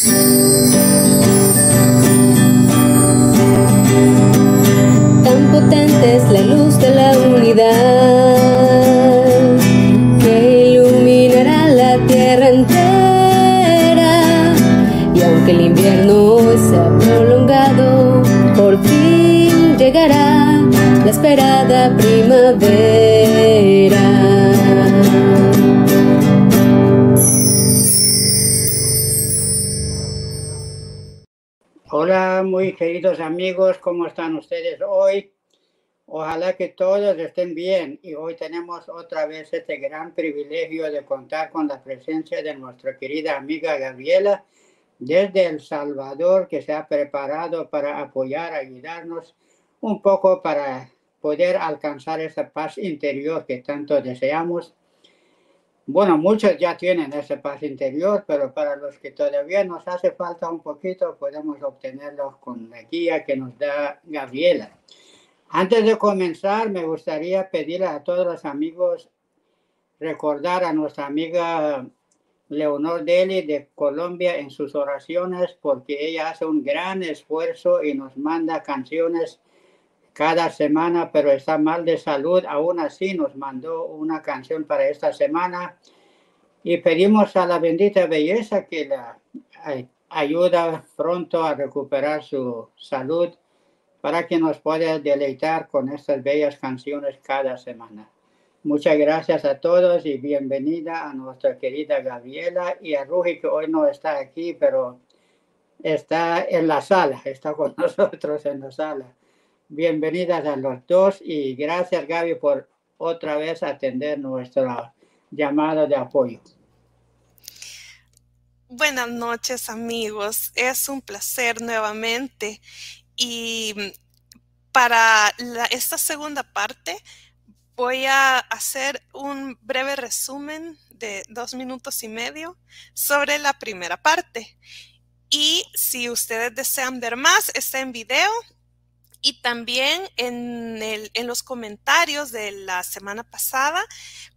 Tan queridos amigos, ¿cómo están ustedes hoy? Ojalá que todos estén bien y hoy tenemos otra vez este gran privilegio de contar con la presencia de nuestra querida amiga Gabriela desde El Salvador que se ha preparado para apoyar, ayudarnos un poco para poder alcanzar esa paz interior que tanto deseamos bueno, muchos ya tienen ese paz interior, pero para los que todavía nos hace falta un poquito, podemos obtenerlo con la guía que nos da Gabriela. Antes de comenzar, me gustaría pedirle a todos los amigos recordar a nuestra amiga Leonor Deli de Colombia en sus oraciones, porque ella hace un gran esfuerzo y nos manda canciones cada semana, pero está mal de salud. Aún así nos mandó una canción para esta semana y pedimos a la bendita belleza que la ayuda pronto a recuperar su salud para que nos pueda deleitar con estas bellas canciones cada semana. Muchas gracias a todos y bienvenida a nuestra querida Gabriela y a Ruji que hoy no está aquí, pero está en la sala, está con nosotros en la sala. Bienvenidas a los dos y gracias Gaby por otra vez atender nuestra llamada de apoyo. Buenas noches amigos, es un placer nuevamente y para esta segunda parte voy a hacer un breve resumen de dos minutos y medio sobre la primera parte. Y si ustedes desean ver más, está en video y también en, los comentarios de la semana pasada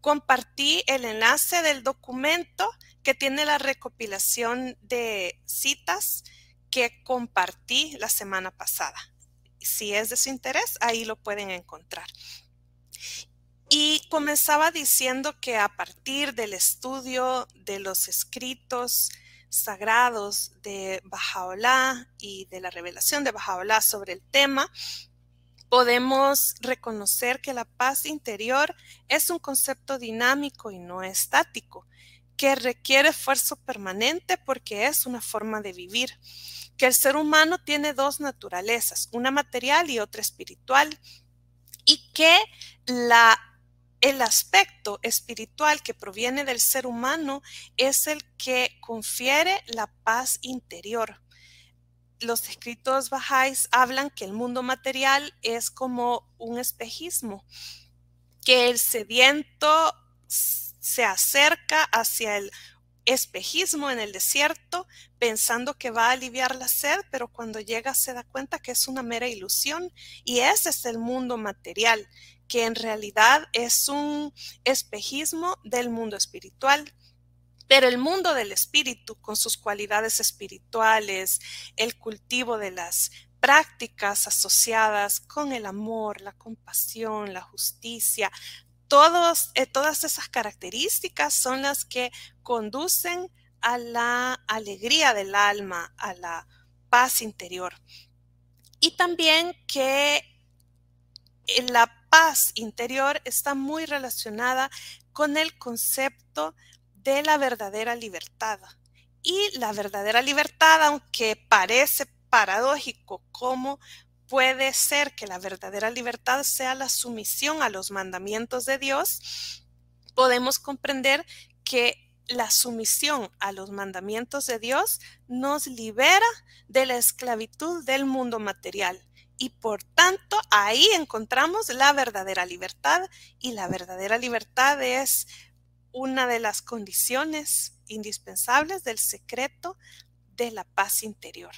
compartí el enlace del documento que tiene la recopilación de citas que compartí la semana pasada. Si es de su interés, ahí lo pueden encontrar. Y comenzaba diciendo que a partir del estudio de los escritos sagrados de Bajaola y de la revelación de Bajaola sobre el tema, podemos reconocer que la paz interior es un concepto dinámico y no estático, que requiere esfuerzo permanente porque es una forma de vivir, que el ser humano tiene dos naturalezas, una material y otra espiritual, y que la el aspecto espiritual que proviene del ser humano es el que confiere la paz interior. Los escritos bajáis hablan que el mundo material es como un espejismo, que el sediento se acerca hacia el espejismo en el desierto pensando que va a aliviar la sed, pero cuando llega se da cuenta que es una mera ilusión y ese es el mundo material que en realidad es un espejismo del mundo espiritual. Pero el mundo del espíritu, con sus cualidades espirituales, el cultivo de las prácticas asociadas con el amor, la compasión, la justicia, todos, eh, todas esas características son las que conducen a la alegría del alma, a la paz interior. Y también que la paz interior está muy relacionada con el concepto de la verdadera libertad. Y la verdadera libertad, aunque parece paradójico cómo puede ser que la verdadera libertad sea la sumisión a los mandamientos de Dios, podemos comprender que la sumisión a los mandamientos de Dios nos libera de la esclavitud del mundo material y por tanto ahí encontramos la verdadera libertad y la verdadera libertad es una de las condiciones indispensables del secreto de la paz interior.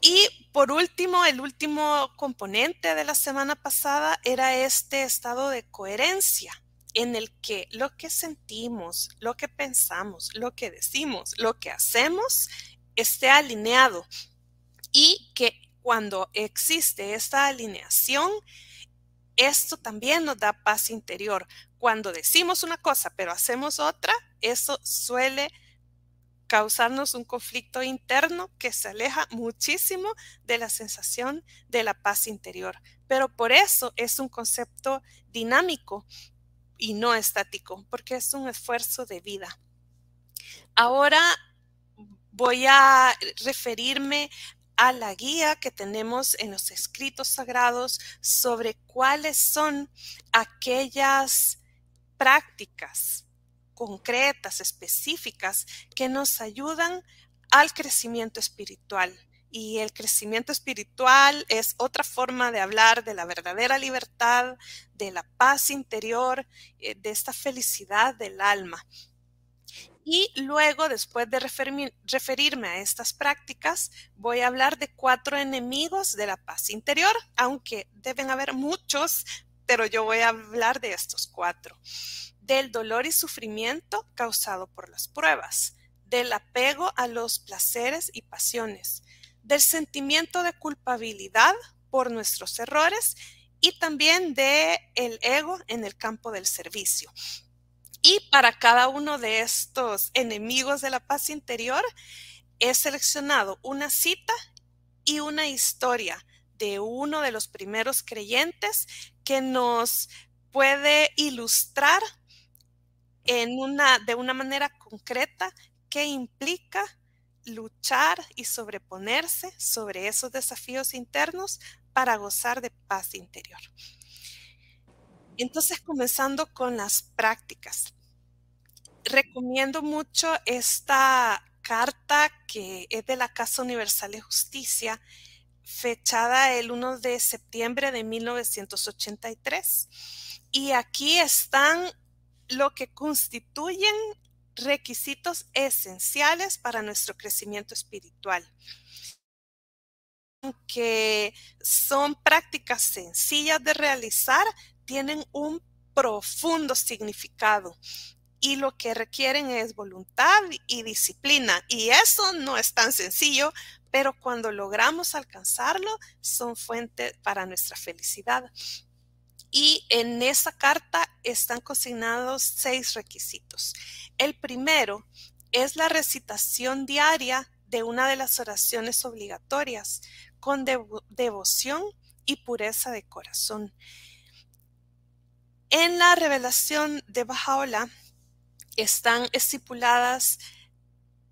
Y por último, el último componente de la semana pasada era este estado de coherencia en el que lo que sentimos, lo que pensamos, lo que decimos, lo que hacemos esté alineado y que cuando existe esta alineación, esto también nos da paz interior. Cuando decimos una cosa pero hacemos otra, eso suele causarnos un conflicto interno que se aleja muchísimo de la sensación de la paz interior. Pero por eso es un concepto dinámico y no estático, porque es un esfuerzo de vida. Ahora voy a referirme a la guía que tenemos en los escritos sagrados sobre cuáles son aquellas prácticas concretas, específicas, que nos ayudan al crecimiento espiritual. Y el crecimiento espiritual es otra forma de hablar de la verdadera libertad, de la paz interior, eh, de esta felicidad del alma. Y luego, después de referirme a estas prácticas, voy a hablar de cuatro enemigos de la paz interior, aunque deben haber muchos, pero yo voy a hablar de estos cuatro del dolor y sufrimiento causado por las pruebas, del apego a los placeres y pasiones, del sentimiento de culpabilidad por nuestros errores y también de el ego en el campo del servicio. Y para cada uno de estos enemigos de la paz interior he seleccionado una cita y una historia de uno de los primeros creyentes que nos puede ilustrar en una, de una manera concreta que implica luchar y sobreponerse sobre esos desafíos internos para gozar de paz interior. Entonces, comenzando con las prácticas. Recomiendo mucho esta carta que es de la Casa Universal de Justicia, fechada el 1 de septiembre de 1983. Y aquí están lo que constituyen requisitos esenciales para nuestro crecimiento espiritual. Aunque son prácticas sencillas de realizar, tienen un profundo significado y lo que requieren es voluntad y disciplina. Y eso no es tan sencillo, pero cuando logramos alcanzarlo, son fuente para nuestra felicidad. Y en esa carta están consignados seis requisitos. El primero es la recitación diaria de una de las oraciones obligatorias con devoción y pureza de corazón. En la revelación de Bajaola están estipuladas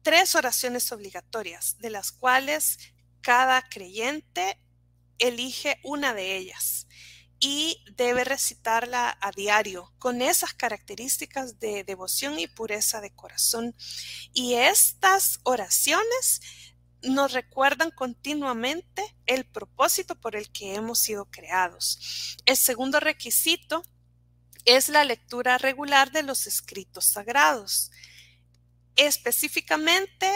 tres oraciones obligatorias, de las cuales cada creyente elige una de ellas y debe recitarla a diario con esas características de devoción y pureza de corazón. Y estas oraciones nos recuerdan continuamente el propósito por el que hemos sido creados. El segundo requisito es la lectura regular de los escritos sagrados, específicamente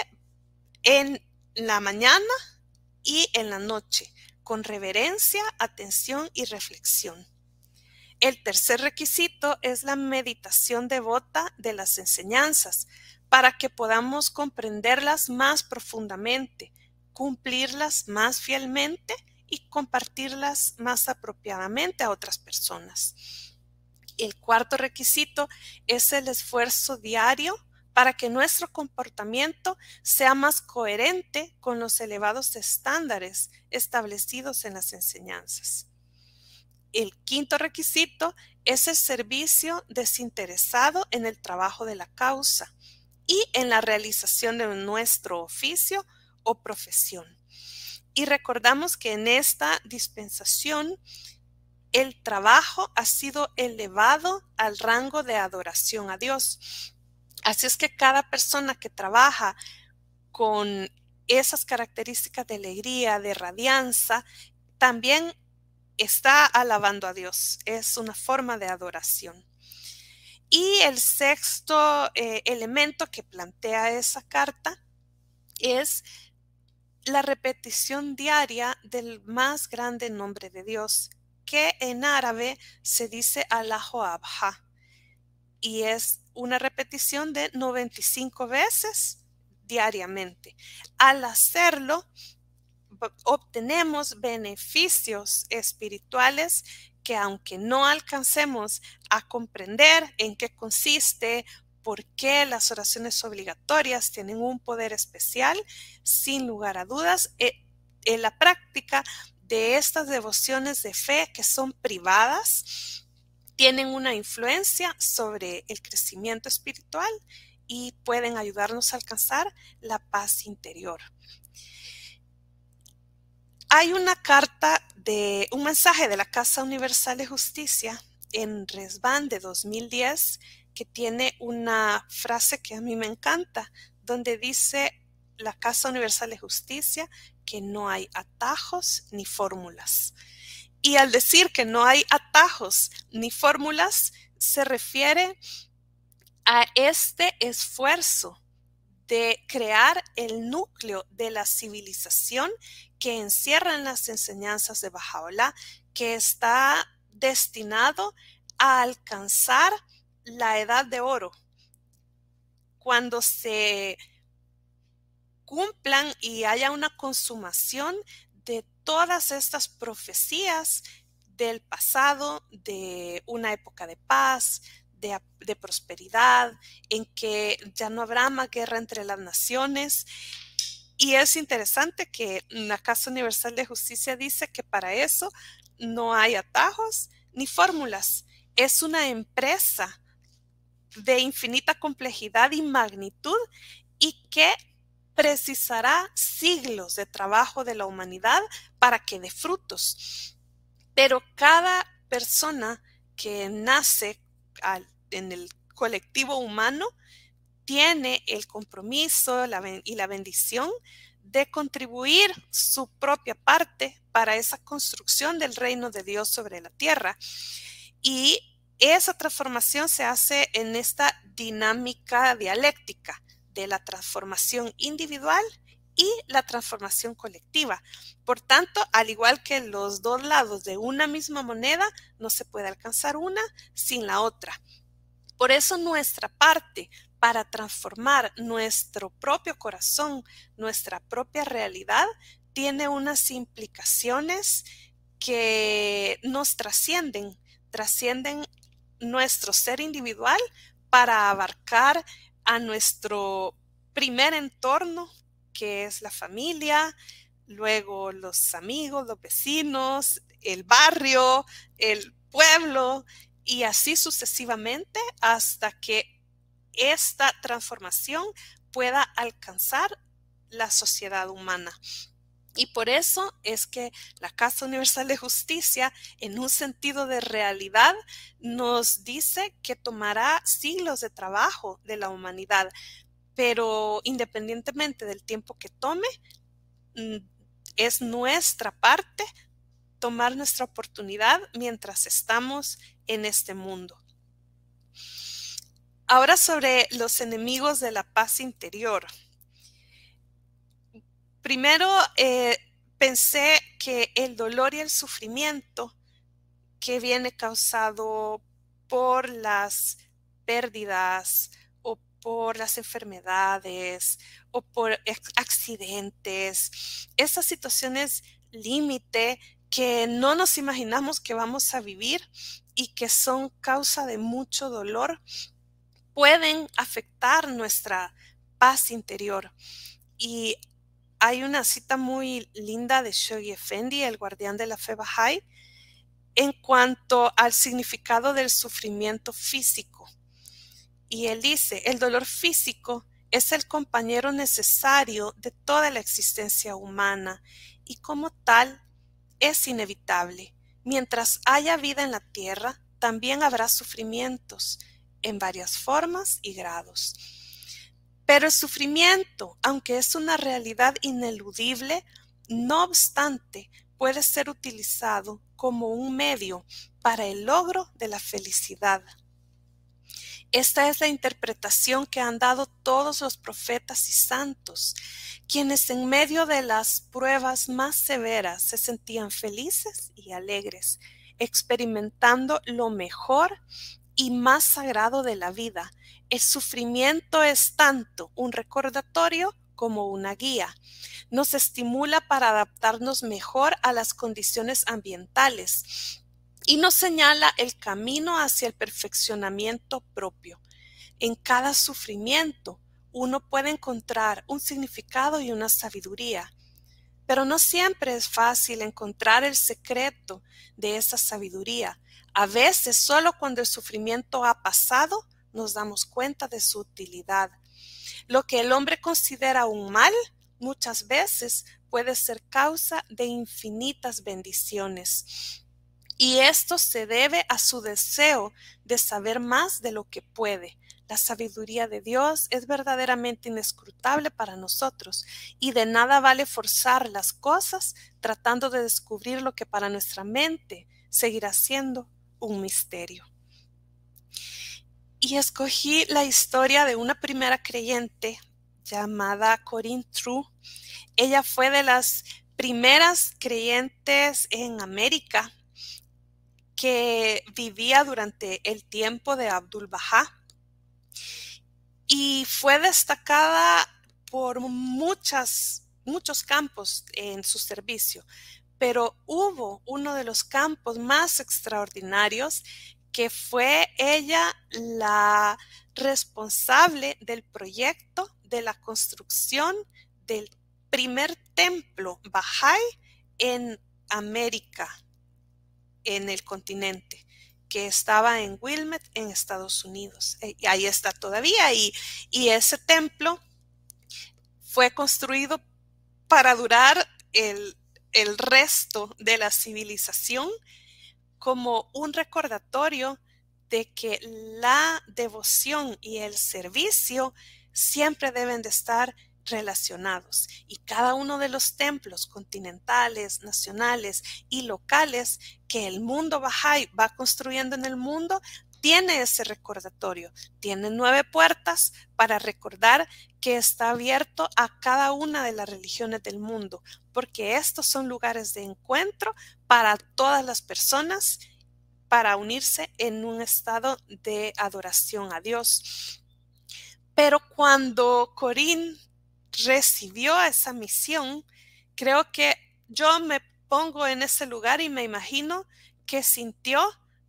en la mañana y en la noche con reverencia, atención y reflexión. El tercer requisito es la meditación devota de las enseñanzas para que podamos comprenderlas más profundamente, cumplirlas más fielmente y compartirlas más apropiadamente a otras personas. El cuarto requisito es el esfuerzo diario para que nuestro comportamiento sea más coherente con los elevados estándares establecidos en las enseñanzas. El quinto requisito es el servicio desinteresado en el trabajo de la causa y en la realización de nuestro oficio o profesión. Y recordamos que en esta dispensación el trabajo ha sido elevado al rango de adoración a Dios Así es que cada persona que trabaja con esas características de alegría, de radianza, también está alabando a Dios. Es una forma de adoración. Y el sexto eh, elemento que plantea esa carta es la repetición diaria del más grande nombre de Dios, que en árabe se dice Allahu Abha y es una repetición de 95 veces diariamente. Al hacerlo, obtenemos beneficios espirituales que aunque no alcancemos a comprender en qué consiste, por qué las oraciones obligatorias tienen un poder especial, sin lugar a dudas, eh, en la práctica de estas devociones de fe que son privadas, tienen una influencia sobre el crecimiento espiritual y pueden ayudarnos a alcanzar la paz interior. Hay una carta de un mensaje de la Casa Universal de Justicia en Resban de 2010 que tiene una frase que a mí me encanta, donde dice la Casa Universal de Justicia que no hay atajos ni fórmulas. Y al decir que no hay atajos ni fórmulas, se refiere a este esfuerzo de crear el núcleo de la civilización que encierra en las enseñanzas de Bajaola, que está destinado a alcanzar la edad de oro. Cuando se cumplan y haya una consumación de todas estas profecías del pasado, de una época de paz, de, prosperidad, en que ya no habrá más guerra entre las naciones. Y es interesante que la Casa Universal de Justicia dice que para eso no hay atajos ni fórmulas. Es una empresa de infinita complejidad y magnitud y que precisará siglos de trabajo de la humanidad para que dé frutos. Pero cada persona que nace en el colectivo humano tiene el compromiso y la bendición de contribuir su propia parte para esa construcción del reino de Dios sobre la tierra. Y esa transformación se hace en esta dinámica dialéctica de la transformación individual y la transformación colectiva. Por tanto, al igual que los dos lados de una misma moneda, no se puede alcanzar una sin la otra. Por eso nuestra parte para transformar nuestro propio corazón, nuestra propia realidad, tiene unas implicaciones que nos trascienden, trascienden nuestro ser individual para abarcar a nuestro primer entorno, que es la familia, luego los amigos, los vecinos, el barrio, el pueblo y así sucesivamente hasta que esta transformación pueda alcanzar la sociedad humana. Y por eso es que la Casa Universal de Justicia, en un sentido de realidad, nos dice que tomará siglos de trabajo de la humanidad, pero independientemente del tiempo que tome, mm, es nuestra parte tomar nuestra oportunidad mientras estamos en este mundo. Ahora sobre los enemigos de la paz interior. Primero, eh, pensé que el dolor y el sufrimiento que viene causado por las pérdidas o por las enfermedades o por accidentes, esas situaciones límite que no nos imaginamos que vamos a vivir y que son causa de mucho dolor, pueden afectar nuestra paz interior. Y hay una cita muy linda de Shoghi Effendi, el guardián de la fe Bahá'í, en cuanto al significado del sufrimiento físico. Y él dice, el dolor físico es el compañero necesario de toda la existencia humana y como tal es inevitable. Mientras haya vida en la tierra, también habrá sufrimientos en varias formas y grados. Pero el sufrimiento, aunque es una realidad ineludible, no obstante, puede ser utilizado como un medio para el logro de la felicidad. Esta es la interpretación que han dado todos los profetas y santos, quienes en medio de las pruebas más severas se sentían felices y alegres, experimentando lo mejor y más sagrado de la vida. El sufrimiento es tanto un recordatorio como una guía. Nos estimula para adaptarnos mejor a las condiciones ambientales y nos señala el camino hacia el perfeccionamiento propio. En cada sufrimiento uno puede encontrar un significado y una sabiduría, pero no siempre es fácil encontrar el secreto de esa sabiduría. A veces solo cuando el sufrimiento ha pasado nos damos cuenta de su utilidad. Lo que el hombre considera un mal muchas veces puede ser causa de infinitas bendiciones. Y esto se debe a su deseo de saber más de lo que puede. La sabiduría de Dios es verdaderamente inescrutable para nosotros y de nada vale forzar las cosas tratando de descubrir lo que para nuestra mente seguirá siendo un misterio. Y escogí la historia de una primera creyente llamada Corinne True. Ella fue de las primeras creyentes en América que vivía durante el tiempo de Abdul Bahá y fue destacada por muchas, muchos campos en su servicio, pero hubo uno de los campos más extraordinarios que fue ella la responsable del proyecto de la construcción del primer templo Bahá'í en América en el continente, que estaba en Wilmette, en Estados Unidos. Eh, y ahí está todavía. Y, y ese templo fue construido para durar el, el resto de la civilización como un recordatorio de que la devoción y el servicio siempre deben de estar relacionados. Y cada uno de los templos continentales, nacionales y locales que el mundo Bahá'í va construyendo en el mundo tiene ese recordatorio, tiene nueve puertas para recordar que está abierto a cada una de las religiones del mundo, porque estos son lugares de encuentro para todas las personas para unirse en un estado de adoración a Dios. Pero cuando Corín recibió esa misión, creo que yo me pongo en ese lugar y me imagino que sintió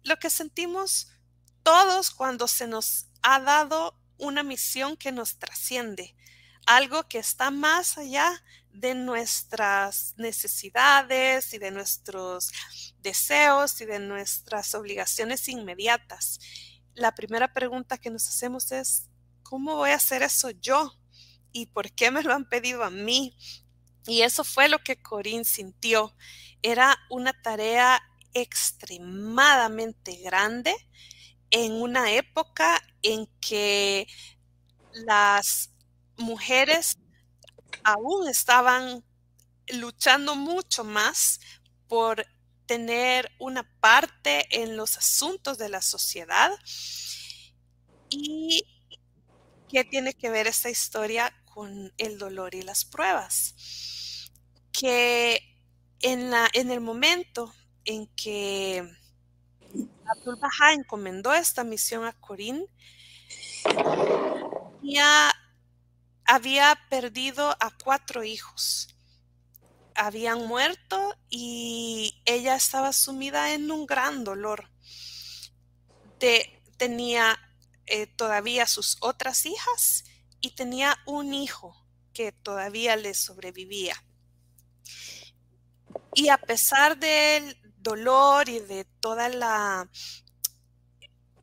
lo que sentimos todos cuando se nos ha dado una misión que nos trasciende, algo que está más allá de nuestras necesidades y de nuestros deseos y de nuestras obligaciones inmediatas. La primera pregunta que nos hacemos es, ¿cómo voy a hacer eso yo? y por qué me lo han pedido a mí. Y eso fue lo que Corín sintió. Era una tarea extremadamente grande en una época en que las mujeres aún estaban luchando mucho más por tener una parte en los asuntos de la sociedad. ¿Y qué tiene que ver esta historia con el dolor y las pruebas. Que en, la, en el momento en que Abdul Baha encomendó esta misión a Corín, ya había perdido a cuatro hijos. Habían muerto y ella estaba sumida en un gran dolor. Tenía eh, todavía sus otras hijas y tenía un hijo que todavía le sobrevivía. Y a pesar del dolor y de toda la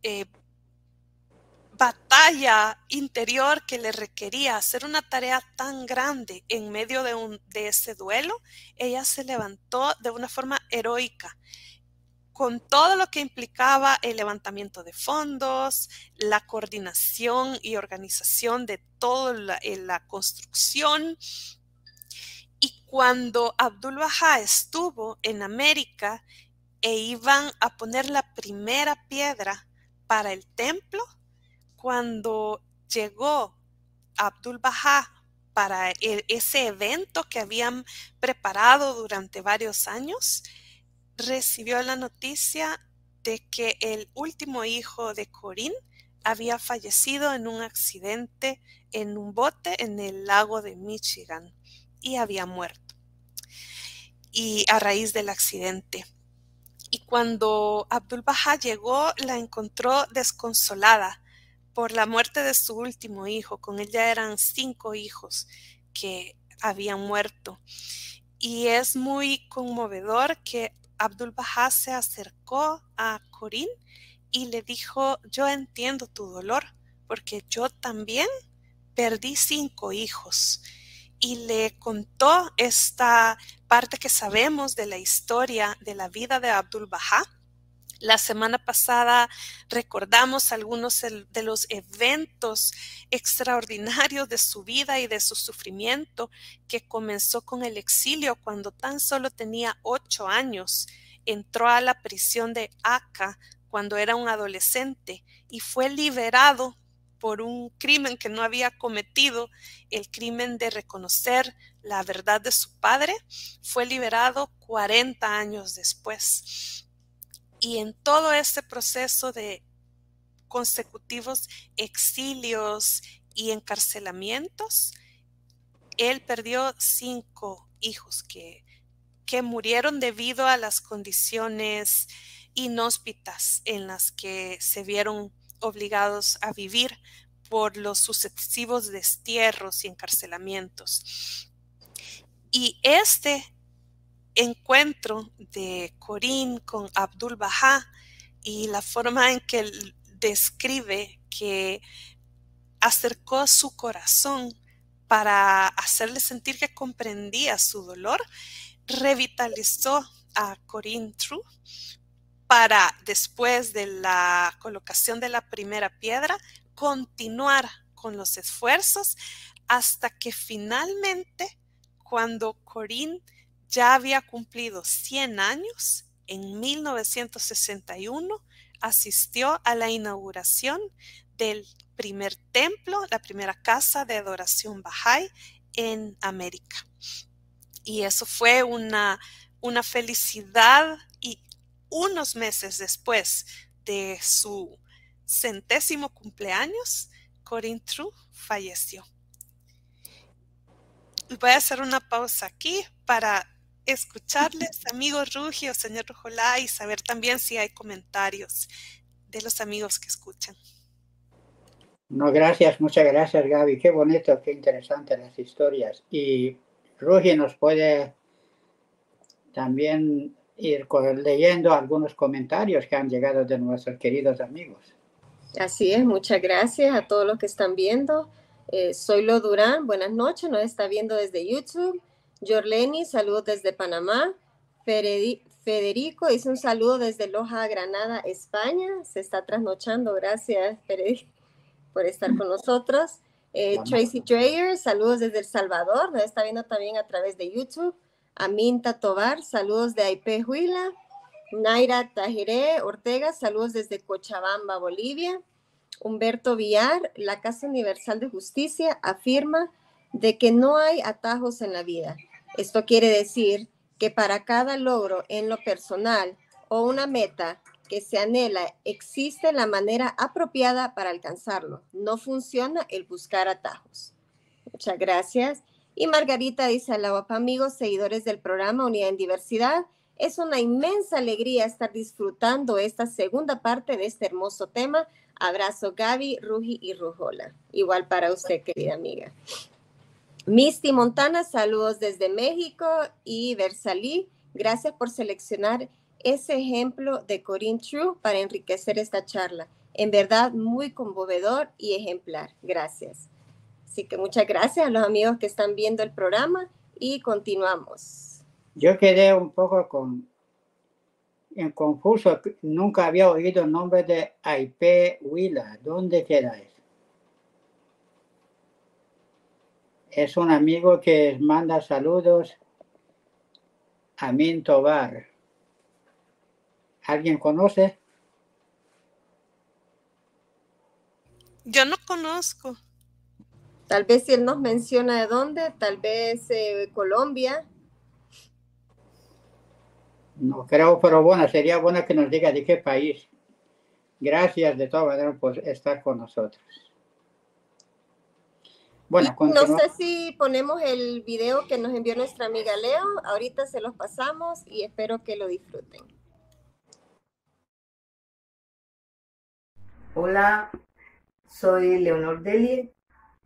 eh, batalla interior que le requería hacer una tarea tan grande en medio de, un, de ese duelo, ella se levantó de una forma heroica con todo lo que implicaba el levantamiento de fondos, la coordinación y organización de toda la, eh, la construcción. Y cuando Abdul Baha estuvo en América e iban a poner la primera piedra para el templo, cuando llegó Abdul Baha para e, ese evento que habían preparado durante varios años, recibió la noticia de que el último hijo de Corín había fallecido en un accidente en un bote en el lago de Michigan y había muerto. Y a raíz del accidente. Y cuando Abdul Baha llegó, la encontró desconsolada por la muerte de su último hijo. Con ella eran cinco hijos que habían muerto. Y es muy conmovedor que Abdul Baha se acercó a Corín y le dijo, yo entiendo tu dolor, porque yo también perdí cinco hijos. Y le contó esta parte que sabemos de la historia de la vida de Abdul Baha. La semana pasada recordamos algunos de los eventos extraordinarios de su vida y de su sufrimiento que comenzó con el exilio cuando tan solo tenía ocho años. Entró a la prisión de Aka cuando era un adolescente y fue liberado por un crimen que no había cometido, el crimen de reconocer la verdad de su padre, fue liberado 40 años después. Y en todo este proceso de consecutivos exilios y encarcelamientos, él perdió cinco hijos que, que murieron debido a las condiciones inhóspitas en las que se vieron obligados a vivir por los sucesivos destierros y encarcelamientos. Y este encuentro de Corín con Abdul Baha y la forma en que describe que acercó su corazón para hacerle sentir que comprendía su dolor, revitalizó a Corín True para después de la colocación de la primera piedra, continuar con los esfuerzos hasta que finalmente, cuando Corín ya había cumplido 100 años, en 1961 asistió a la inauguración del primer templo, la primera casa de adoración Bahá'í en América. Y eso fue una, una felicidad unos meses después de su centésimo cumpleaños, Corinne True falleció. Voy a hacer una pausa aquí para escucharles, amigos Rugio, señor Rujolá, y saber también si hay comentarios de los amigos que escuchan. No, gracias, muchas gracias Gaby. Qué bonito, qué interesante las historias. Y Rugio nos puede también ir leyendo algunos comentarios que han llegado de nuestros queridos amigos. Así es, muchas gracias a todos los que están viendo. Eh, soy Lo Durán, buenas noches, nos está viendo desde YouTube. Jorleni, saludos desde Panamá. Federico hizo un saludo desde Loja, Granada, España. Se está trasnochando, gracias Federico por estar con nosotros. Eh, Tracy Dreyer, saludos desde El Salvador, nos está viendo también a través de YouTube. Aminta Tobar, saludos de Aipé Huila. Naira Tajiré Ortega, saludos desde Cochabamba, Bolivia. Humberto Villar, la Casa Universal de Justicia, afirma de que no hay atajos en la vida. Esto quiere decir que para cada logro en lo personal o una meta que se anhela, existe la manera apropiada para alcanzarlo. No funciona el buscar atajos. Muchas gracias. Y Margarita dice, la amigos, seguidores del programa Unidad en Diversidad, es una inmensa alegría estar disfrutando esta segunda parte de este hermoso tema. Abrazo Gaby, Ruji y Rujola. Igual para usted, querida amiga. Misty Montana, saludos desde México y Versalí. Gracias por seleccionar ese ejemplo de Corinne True para enriquecer esta charla. En verdad, muy conmovedor y ejemplar. Gracias. Así que muchas gracias a los amigos que están viendo el programa y continuamos. Yo quedé un poco en confuso. Nunca había oído el nombre de Aipe Huila. ¿Dónde queda eso? Es un amigo que manda saludos a Min Tobar. ¿Alguien conoce? Yo no conozco. Tal vez si él nos menciona de dónde, tal vez eh, Colombia. No creo, pero bueno, sería bueno que nos diga de qué país. Gracias de todas maneras por estar con nosotros. Bueno, no sé si ponemos el video que nos envió nuestra amiga Leo. Ahorita se los pasamos y espero que lo disfruten. Hola, soy Leonor Delie,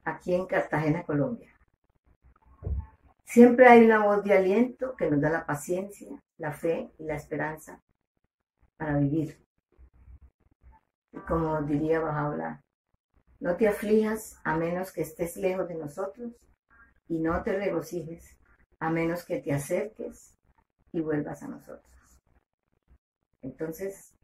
aquí en Cartagena, Colombia. Siempre hay una voz de aliento que nos da la paciencia, la fe y la esperanza para vivir. Y como diría Bajaola, no te aflijas a menos que estés lejos de nosotros y no te regocijes a menos que te acerques y vuelvas a nosotros. Entonces,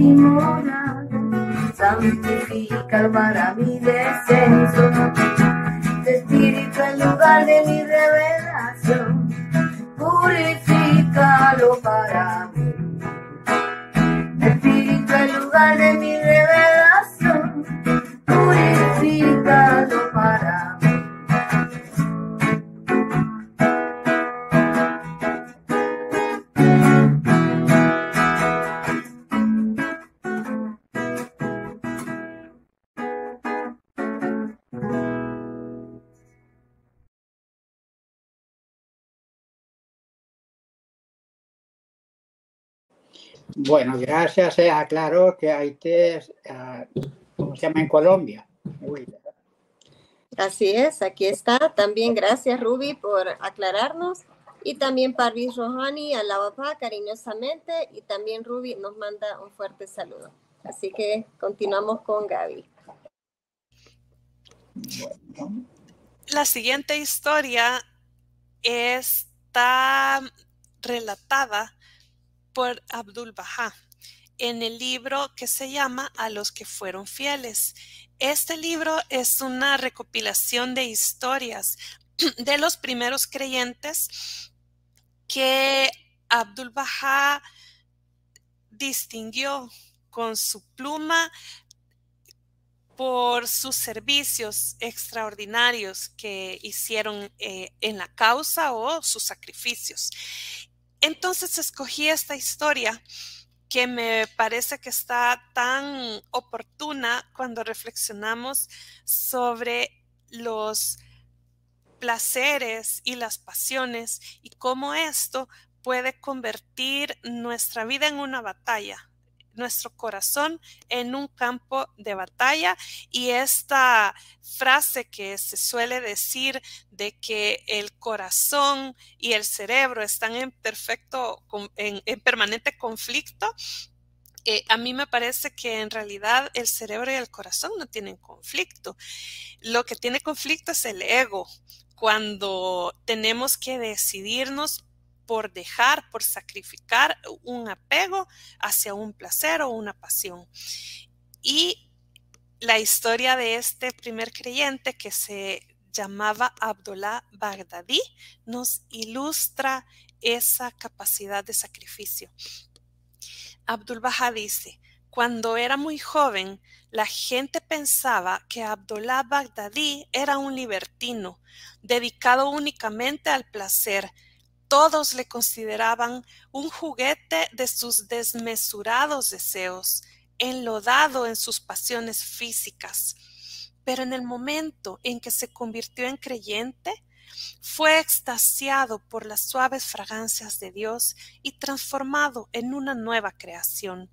mi morada, para mi descenso, espíritu el lugar de mi revelación, purifícalo para mí, espíritu el lugar de mi revelación Bueno, gracias. Se aclaró que Haití es, uh, ¿cómo se llama en Colombia? Así es, aquí está. También gracias, Ruby, por aclararnos. Y también Parvis Rohani, papá cariñosamente. Y también Ruby nos manda un fuerte saludo. Así que continuamos con Gaby. La siguiente historia está relatada por Abdul Baha en el libro que se llama A los que fueron fieles. Este libro es una recopilación de historias de los primeros creyentes que Abdul Baha distinguió con su pluma por sus servicios extraordinarios que hicieron eh, en la causa o sus sacrificios. Entonces escogí esta historia que me parece que está tan oportuna cuando reflexionamos sobre los placeres y las pasiones y cómo esto puede convertir nuestra vida en una batalla nuestro corazón en un campo de batalla y esta frase que se suele decir de que el corazón y el cerebro están en perfecto, en, permanente conflicto, eh, a mí me parece que en realidad el cerebro y el corazón no tienen conflicto. Lo que tiene conflicto es el ego, cuando tenemos que decidirnos por dejar, por sacrificar un apego hacia un placer o una pasión. Y la historia de este primer creyente que se llamaba Abdullah Baghdadi nos ilustra esa capacidad de sacrificio. Abdul Baha dice, cuando era muy joven, la gente pensaba que Abdullah Baghdadi era un libertino, dedicado únicamente al placer, todos le consideraban un juguete de sus desmesurados deseos, enlodado en sus pasiones físicas. pero en el momento en que se convirtió en creyente, fue extasiado por las suaves fragancias de Dios y transformado en una nueva creación.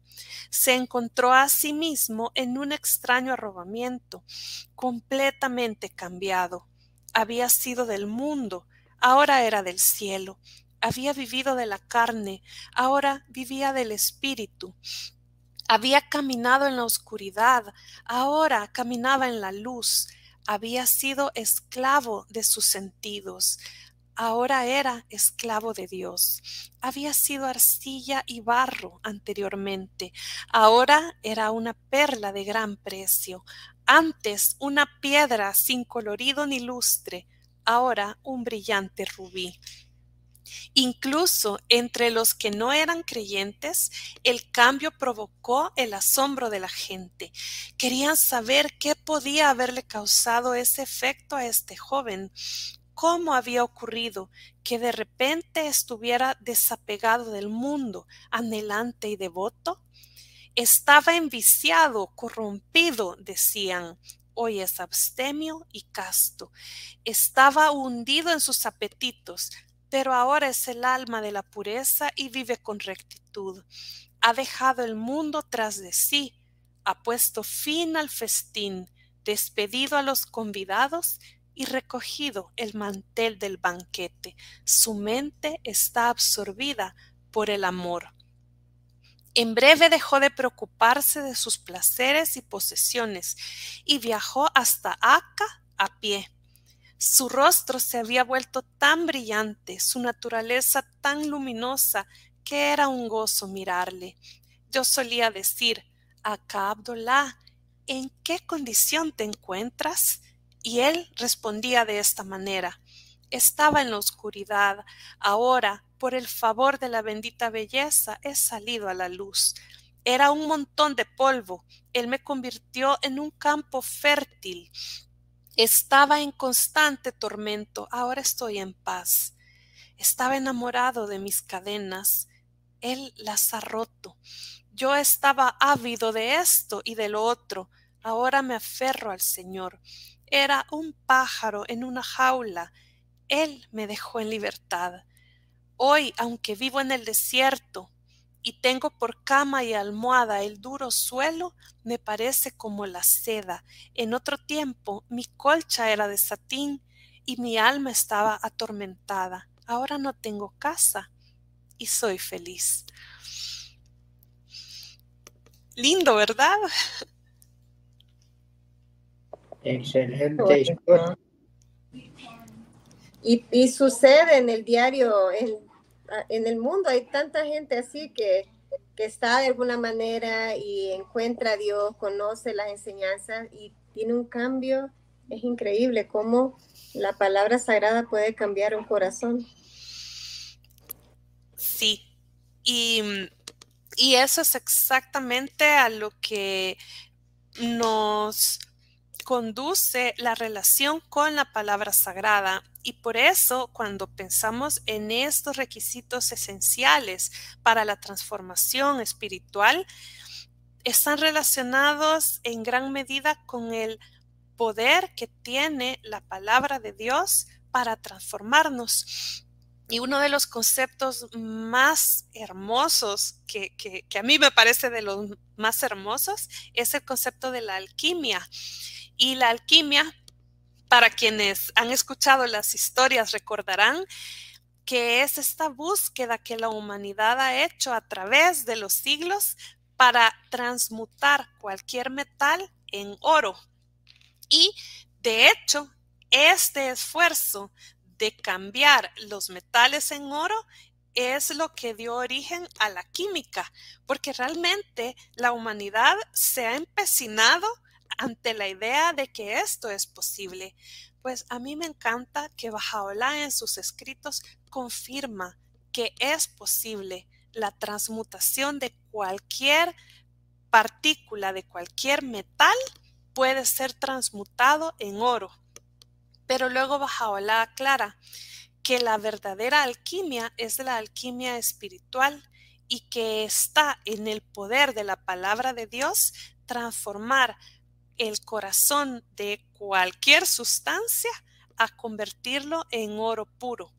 Se encontró a sí mismo en un extraño arrobamiento, completamente cambiado. Había sido del mundo, ahora era del cielo. Había vivido de la carne, ahora vivía del espíritu. Había caminado en la oscuridad, ahora caminaba en la luz había sido esclavo de sus sentidos, ahora era esclavo de Dios. Había sido arcilla y barro anteriormente, ahora era una perla de gran precio, antes una piedra sin colorido ni lustre, ahora un brillante rubí. Incluso entre los que no eran creyentes, el cambio provocó el asombro de la gente. Querían saber qué podía haberle causado ese efecto a este joven. ¿Cómo había ocurrido que de repente estuviera desapegado del mundo, anhelante y devoto? Estaba enviciado, corrompido, decían. Hoy es abstemio y casto. Estaba hundido en sus apetitos, pero ahora es el alma de la pureza y vive con rectitud. Ha dejado el mundo tras de sí, ha puesto fin al festín, despedido a los convidados y recogido el mantel del banquete. Su mente está absorbida por el amor. En breve dejó de preocuparse de sus placeres y posesiones y viajó hasta Aca a pie su rostro se había vuelto tan brillante, su naturaleza tan luminosa, que era un gozo mirarle. Yo solía decir, acá Abdullah, ¿en qué condición te encuentras? Y él respondía de esta manera, estaba en la oscuridad, ahora, por el favor de la bendita belleza, he salido a la luz. Era un montón de polvo, él me convirtió en un campo fértil, estaba en constante tormento, ahora estoy en paz. Estaba enamorado de mis cadenas, Él las ha roto. Yo estaba ávido de esto y de lo otro, ahora me aferro al Señor. Era un pájaro en una jaula, Él me dejó en libertad. Hoy, aunque vivo en el desierto, y tengo por cama y almohada el duro suelo, me parece como la seda. En otro tiempo mi colcha era de satín y mi alma estaba atormentada. Ahora no tengo casa y soy feliz. Lindo, ¿verdad? Excelente. Y, y, sucede en el diario, en en el mundo hay tanta gente así que, que está de alguna manera y encuentra a Dios, conoce las enseñanzas y tiene un cambio. Es increíble cómo la palabra sagrada puede cambiar un corazón. Sí, y, y eso es exactamente a lo que nos conduce la relación con la palabra sagrada y por eso cuando pensamos en estos requisitos esenciales para la transformación espiritual, están relacionados en gran medida con el poder que tiene la palabra de Dios para transformarnos. Y uno de los conceptos más hermosos, que, que, a mí me parece de los más hermosos, es el concepto de la alquimia. Y la alquimia, para quienes han escuchado las historias, recordarán que es esta búsqueda que la humanidad ha hecho a través de los siglos para transmutar cualquier metal en oro. Y de hecho, este esfuerzo de cambiar los metales en oro es lo que dio origen a la química, porque realmente la humanidad se ha empecinado ante la idea de que esto es posible. Pues a mí me encanta que Bajaola en sus escritos confirma que es posible la transmutación de cualquier partícula, de cualquier metal, puede ser transmutado en oro. Pero luego Bajaola aclara que la verdadera alquimia es la alquimia espiritual y que está en el poder de la palabra de Dios transformar el corazón de cualquier sustancia a convertirlo en oro puro.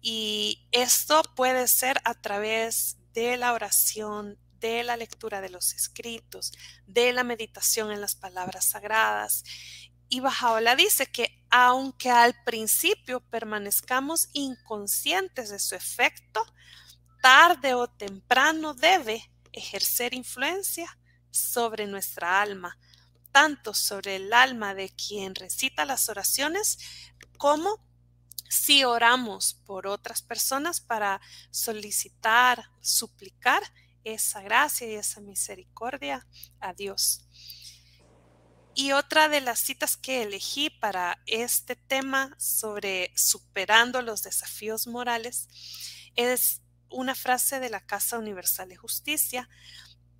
Y esto puede ser a través de la oración, de la lectura de los escritos, de la meditación en las palabras sagradas. Y Bajaola dice que aunque al principio permanezcamos inconscientes de su efecto, tarde o temprano debe ejercer influencia sobre nuestra alma, tanto sobre el alma de quien recita las oraciones como si oramos por otras personas para solicitar, suplicar esa gracia y esa misericordia a Dios. Y otra de las citas que elegí para este tema sobre superando los desafíos morales es una frase de la Casa Universal de Justicia,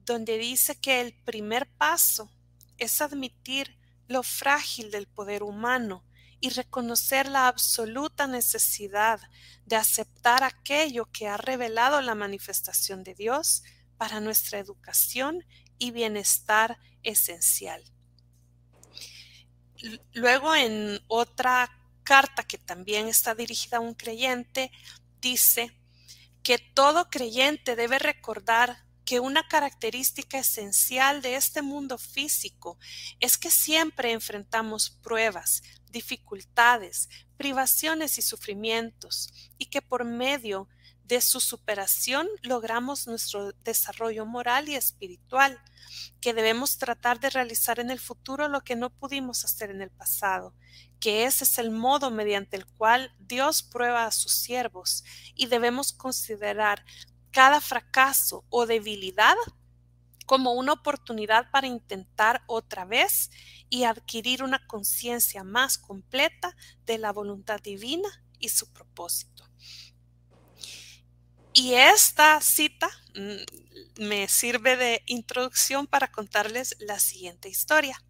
donde dice que el primer paso es admitir lo frágil del poder humano y reconocer la absoluta necesidad de aceptar aquello que ha revelado la manifestación de Dios para nuestra educación y bienestar esencial. Luego en otra carta que también está dirigida a un creyente, dice que todo creyente debe recordar que una característica esencial de este mundo físico es que siempre enfrentamos pruebas, dificultades, privaciones y sufrimientos, y que por medio su superación logramos nuestro desarrollo moral y espiritual, que debemos tratar de realizar en el futuro lo que no pudimos hacer en el pasado, que ese es el modo mediante el cual Dios prueba a sus siervos y debemos considerar cada fracaso o debilidad como una oportunidad para intentar otra vez y adquirir una conciencia más completa de la voluntad divina y su propósito. Y esta cita mm, me sirve de introducción para contarles la siguiente historia,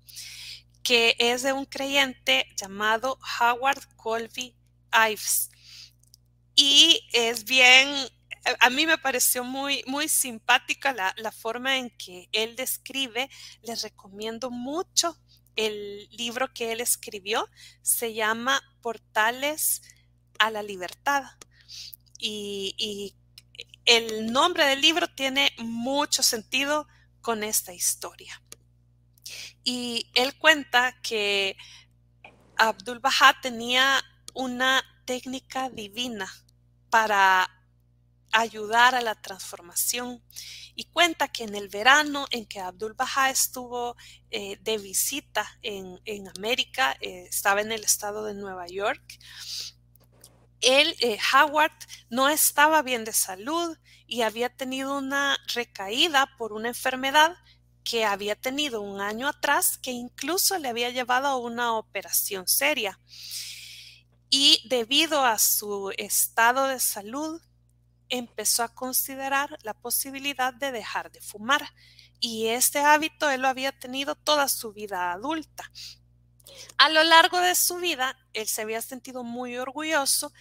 que es de un creyente llamado Howard Colby Ives. Y es bien a mí me pareció muy, muy simpática la, forma en que él describe. Les recomiendo mucho el libro que él escribió. Se llama Portales a la Libertad. Y el nombre del libro tiene mucho sentido con esta historia. Y él cuenta que Abdul Baha tenía una técnica divina para ayudar a la transformación. Y cuenta que en el verano en que Abdul Baha estuvo eh, de visita en, América, eh, estaba en el estado de Nueva York, él, eh, Howard, no estaba bien de salud y había tenido una recaída por una enfermedad que había tenido un año atrás que incluso le había llevado a una operación seria. Y debido a su estado de salud, empezó a considerar la posibilidad de dejar de fumar y este hábito él lo había tenido toda su vida adulta. A lo largo de su vida, él se había sentido muy orgulloso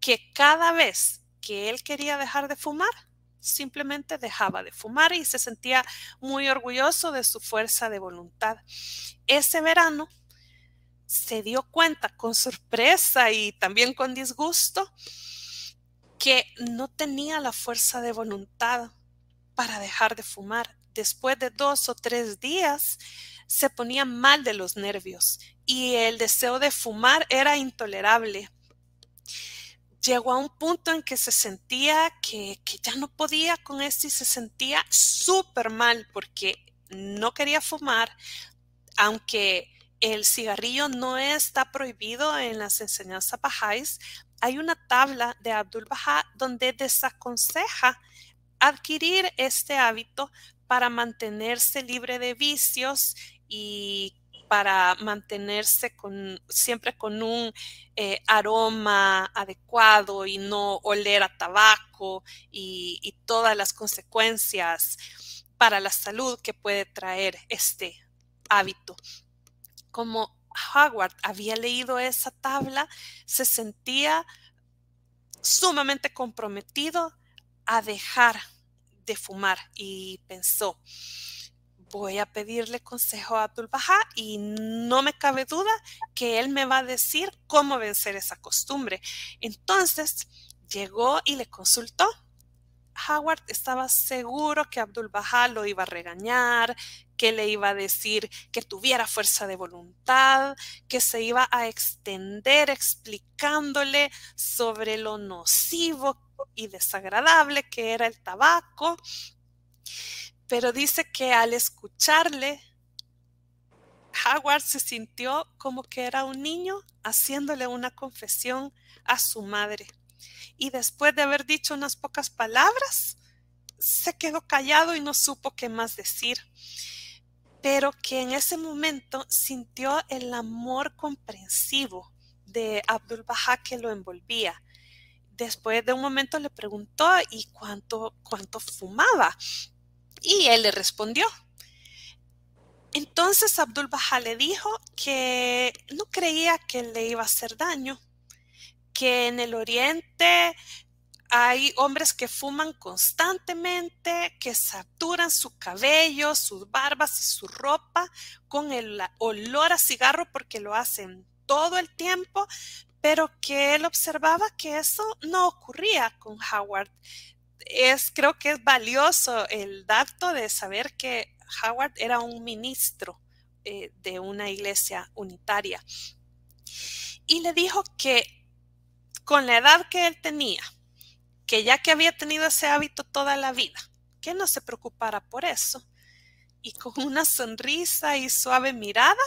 que cada vez que él quería dejar de fumar, simplemente dejaba de fumar y se sentía muy orgulloso de su fuerza de voluntad. Ese verano se dio cuenta con sorpresa y también con disgusto que no tenía la fuerza de voluntad para dejar de fumar. Después de dos o tres días se ponía mal de los nervios y el deseo de fumar era intolerable. Llegó a un punto en que se sentía que, ya no podía con esto y se sentía súper mal porque no quería fumar, aunque el cigarrillo no está prohibido en las enseñanzas bajáis, hay una tabla de Abdul Baha donde desaconseja adquirir este hábito para mantenerse libre de vicios y para mantenerse con, siempre con un eh, aroma adecuado y no oler a tabaco y, y todas las consecuencias para la salud que puede traer este hábito. Como Howard había leído esa tabla, se sentía sumamente comprometido a dejar de fumar y pensó, voy a pedirle consejo a Abdul Baha y no me cabe duda que él me va a decir cómo vencer esa costumbre. Entonces llegó y le consultó. Howard estaba seguro que Abdul Baha lo iba a regañar, que le iba a decir que tuviera fuerza de voluntad, que se iba a extender explicándole sobre lo nocivo y desagradable que era el tabaco, pero dice que al escucharle, Howard se sintió como que era un niño haciéndole una confesión a su madre. Y después de haber dicho unas pocas palabras, se quedó callado y no supo qué más decir. Pero que en ese momento sintió el amor comprensivo de Abdul Baha que lo envolvía. Después de un momento le preguntó y cuánto, cuánto fumaba. Y él le respondió. Entonces Abdul Baha le dijo que no creía que le iba a hacer daño, que en el oriente hay hombres que fuman constantemente, que saturan su cabello, sus barbas y su ropa con el olor a cigarro porque lo hacen todo el tiempo, pero que él observaba que eso no ocurría con Howard es, creo que es valioso el dato de saber que Howard era un ministro eh, de una iglesia unitaria. Y le dijo que con la edad que él tenía, que ya que había tenido ese hábito toda la vida, que no se preocupara por eso. Y con una sonrisa y suave mirada,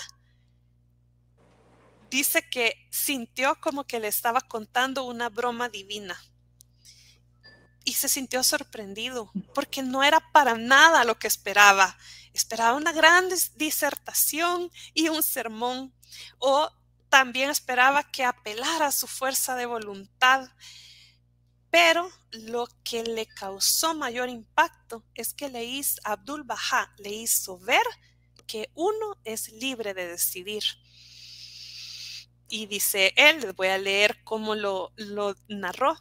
dice que sintió como que le estaba contando una broma divina y se sintió sorprendido porque no era para nada lo que esperaba. Esperaba una gran disertación y un sermón o también esperaba que apelara a su fuerza de voluntad. Pero lo que le causó mayor impacto es que le hizo, Abdul Baha le hizo ver que uno es libre de decidir. Y dice él, les voy a leer cómo lo, lo narró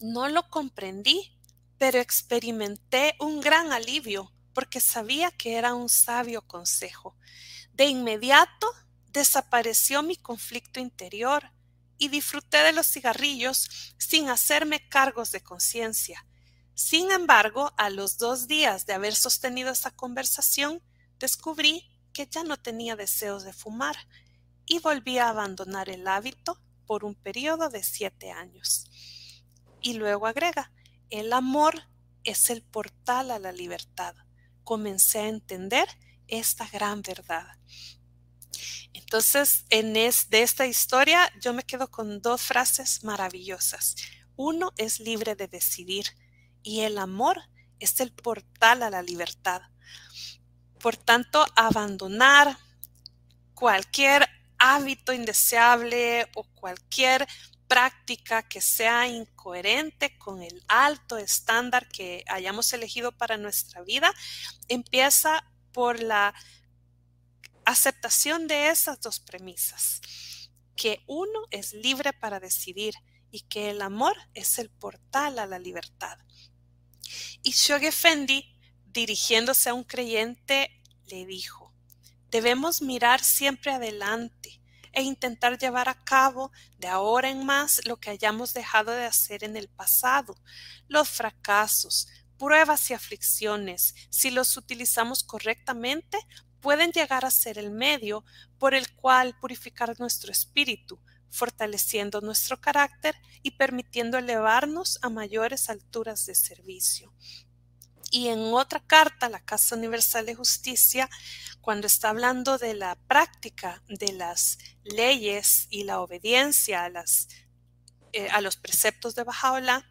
no lo comprendí, pero experimenté un gran alivio porque sabía que era un sabio consejo. De inmediato desapareció mi conflicto interior y disfruté de los cigarrillos sin hacerme cargos de conciencia. Sin embargo, a los dos días de haber sostenido esa conversación, descubrí que ya no tenía deseos de fumar y volví a abandonar el hábito por un periodo de siete años. Y luego agrega, el amor es el portal a la libertad. Comencé a entender esta gran verdad. Entonces, en es, de esta historia yo me quedo con dos frases maravillosas. Uno es libre de decidir y el amor es el portal a la libertad. Por tanto, abandonar cualquier hábito indeseable o cualquier práctica que sea incoherente con el alto estándar que hayamos elegido para nuestra vida, empieza por la aceptación de esas dos premisas, que uno es libre para decidir y que el amor es el portal a la libertad. Y Shoge Fendi, dirigiéndose a un creyente, le dijo, debemos mirar siempre adelante e intentar llevar a cabo de ahora en más lo que hayamos dejado de hacer en el pasado. Los fracasos, pruebas y aflicciones, si los utilizamos correctamente, pueden llegar a ser el medio por el cual purificar nuestro espíritu, fortaleciendo nuestro carácter y permitiendo elevarnos a mayores alturas de servicio. Y en otra carta, la Casa Universal de Justicia, cuando está hablando de la práctica de las leyes y la obediencia a, eh, los preceptos de Bajaola,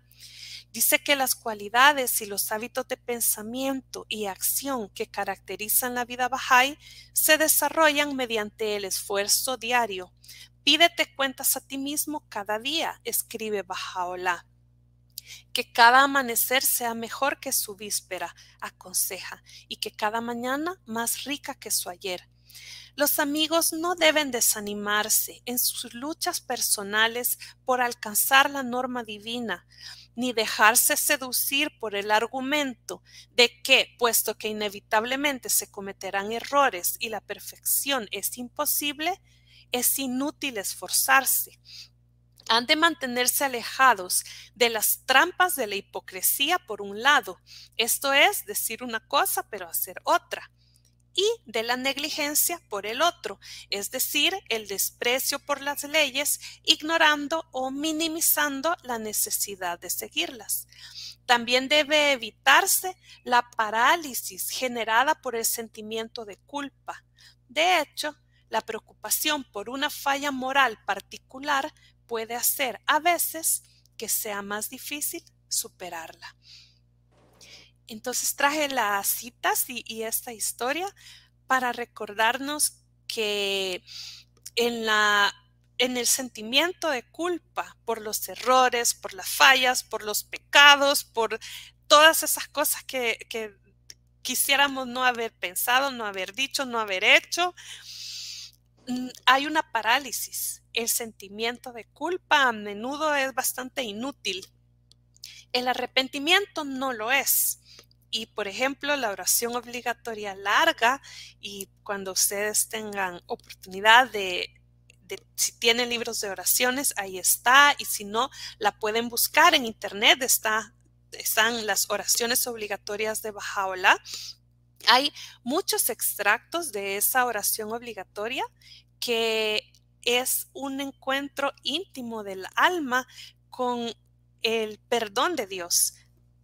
dice que las cualidades y los hábitos de pensamiento y acción que caracterizan la vida Bahá'í se desarrollan mediante el esfuerzo diario. Pídete cuentas a ti mismo cada día, escribe Bajaola que cada amanecer sea mejor que su víspera, aconseja, y que cada mañana más rica que su ayer. Los amigos no deben desanimarse en sus luchas personales por alcanzar la norma divina, ni dejarse seducir por el argumento de que, puesto que inevitablemente se cometerán errores y la perfección es imposible, es inútil esforzarse. Han de mantenerse alejados de las trampas de la hipocresía por un lado, esto es decir una cosa pero hacer otra y de la negligencia por el otro, es decir, el desprecio por las leyes, ignorando o minimizando la necesidad de seguirlas. También debe evitarse la parálisis generada por el sentimiento de culpa. De hecho, la preocupación por una falla moral particular puede hacer a veces que sea más difícil superarla. Entonces traje las citas y, esta historia para recordarnos que en, la, en el sentimiento de culpa por los errores, por las fallas, por los pecados, por todas esas cosas que, quisiéramos no haber pensado, no haber dicho, no haber hecho, hay una parálisis. El sentimiento de culpa a menudo es bastante inútil. El arrepentimiento no lo es. Y, por ejemplo, la oración obligatoria larga y cuando ustedes tengan oportunidad de, si tienen libros de oraciones, ahí está. Y si no, la pueden buscar en internet. Está, están las oraciones obligatorias de Bajaola. Hay muchos extractos de esa oración obligatoria que es un encuentro íntimo del alma con el perdón de Dios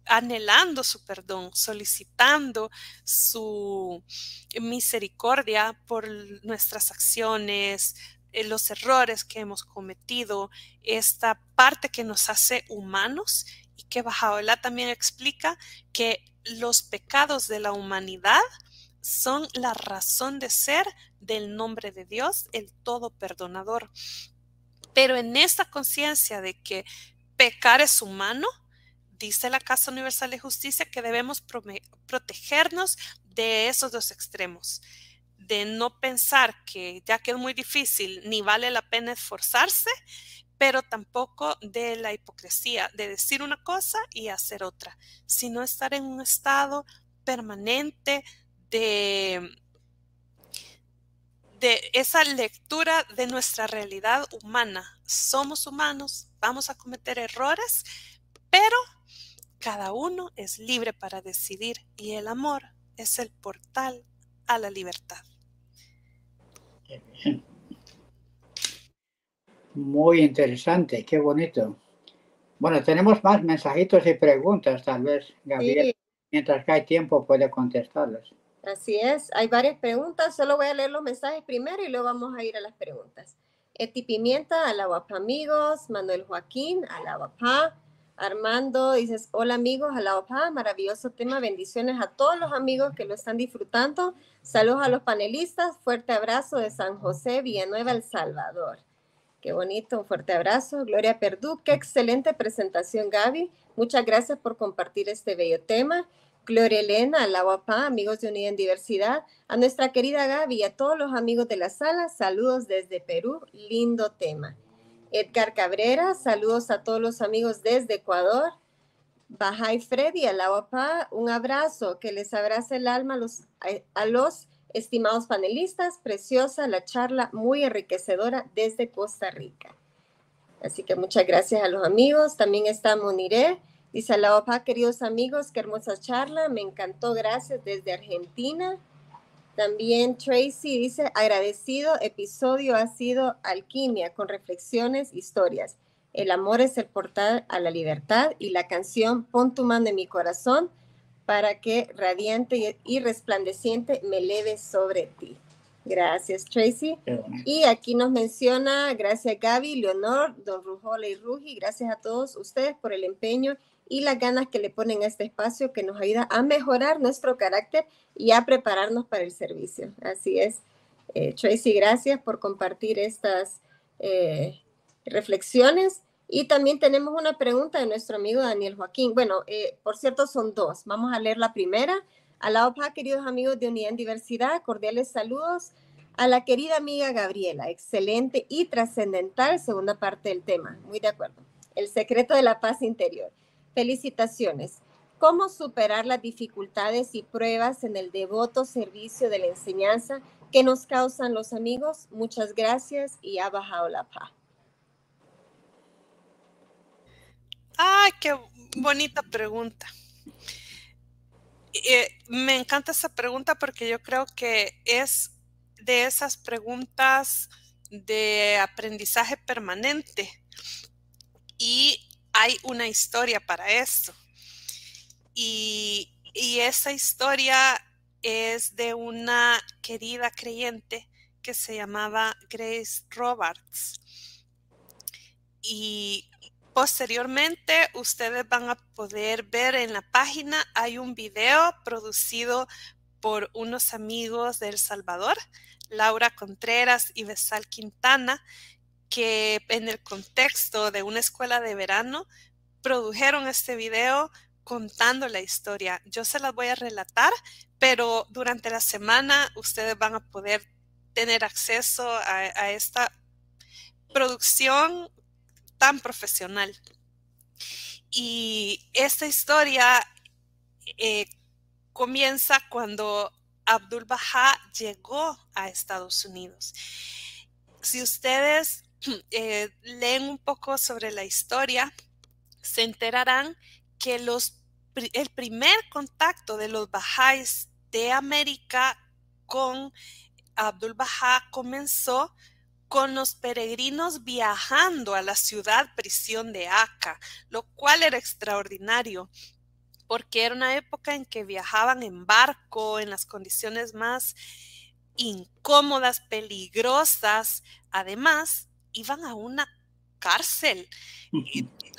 anhelando su perdón, solicitando su misericordia por nuestras acciones, eh, los errores que hemos cometido, esta parte que nos hace humanos y que Bajaola también explica que los pecados de la humanidad son la razón de ser del nombre de Dios, el todo perdonador. Pero en esta conciencia de que pecar es humano, dice la Casa Universal de Justicia que debemos protegernos de esos dos extremos, de no pensar que ya que es muy difícil ni vale la pena esforzarse, pero tampoco de la hipocresía, de decir una cosa y hacer otra, sino estar en un estado permanente de, de esa lectura de nuestra realidad humana. Somos humanos, vamos a cometer errores, pero cada uno es libre para decidir y el amor es el portal a la libertad. Muy interesante, qué bonito. Bueno, tenemos más mensajitos y preguntas, tal vez, Gabriel. Mientras que hay tiempo puede contestarlos. Así es, hay varias preguntas, solo voy a leer los mensajes primero y luego vamos a ir a las preguntas. Eti Pimienta, Alabapa amigos, Manuel Joaquín, Alabapa, Armando, dices, hola amigos, a la OPA, maravilloso tema, bendiciones a todos los amigos que lo están disfrutando. Saludos a los panelistas, fuerte abrazo de San José, Villanueva, El Salvador. Qué bonito, un fuerte abrazo. Gloria Perdú, qué excelente presentación, Gaby. Muchas gracias por compartir este bello tema. Gloria Elena, la OPA, amigos de Unidad en Diversidad. A nuestra querida Gaby y a todos los amigos de la sala, saludos desde Perú, lindo tema. Edgar Cabrera, saludos a todos los amigos desde Ecuador. Bajay Freddy, a la OPA, un abrazo, que les abrace el alma a, los estimados panelistas. Preciosa la charla, muy enriquecedora desde Costa Rica. Así que muchas gracias a los amigos. También está Moniré. Dice la OPA, queridos amigos, qué hermosa charla. Me encantó, gracias desde Argentina. También Tracy dice, agradecido episodio ha sido alquimia con reflexiones, historias. El amor es el portal a la libertad y la canción Pon tu mano en mi corazón para que radiante y resplandeciente me eleve sobre ti. Gracias, Tracy. Y aquí nos menciona, gracias Gaby, Leonor, Don Rujola y Ruji, gracias a todos ustedes por el empeño y las ganas que le ponen a este espacio que nos ayuda a mejorar nuestro carácter y a prepararnos para el servicio. Así es. Eh, Tracy, gracias por compartir estas eh, reflexiones. Y también tenemos una pregunta de nuestro amigo Daniel Joaquín. Bueno, eh, por cierto, son dos. Vamos a leer la primera. Alá queridos amigos de Unidad en Diversidad, cordiales saludos A la querida amiga Gabriela, excelente y trascendental segunda parte del tema. Muy de acuerdo. El secreto de la paz interior. Felicitaciones. ¿Cómo superar las dificultades y pruebas en el devoto servicio de la enseñanza que nos causan los amigos? Muchas gracias y ha bajado la paz. ¡Ay, qué bonita pregunta! Eh, me encanta esa pregunta porque yo creo que es de esas preguntas de aprendizaje permanente y hay una historia para eso. Y, y esa historia es de una querida creyente que se llamaba Grace Roberts. Y Posteriormente, ustedes van a poder ver en la página, hay un video producido por unos amigos de El Salvador, Laura Contreras y Besal Quintana, que en el contexto de una escuela de verano produjeron este video contando la historia. Yo se las voy a relatar, pero durante la semana ustedes van a poder tener acceso a, esta producción tan profesional. Y esta historia eh, comienza cuando Abdul Baha llegó a Estados Unidos. Si ustedes eh, leen un poco sobre la historia, se enterarán que los, el primer contacto de los Bahá'ís de América con Abdul Baha comenzó con los peregrinos viajando a la ciudad prisión de Acá, lo cual era extraordinario porque era una época en que viajaban en barco, en las condiciones más incómodas, peligrosas. Además, iban a una cárcel,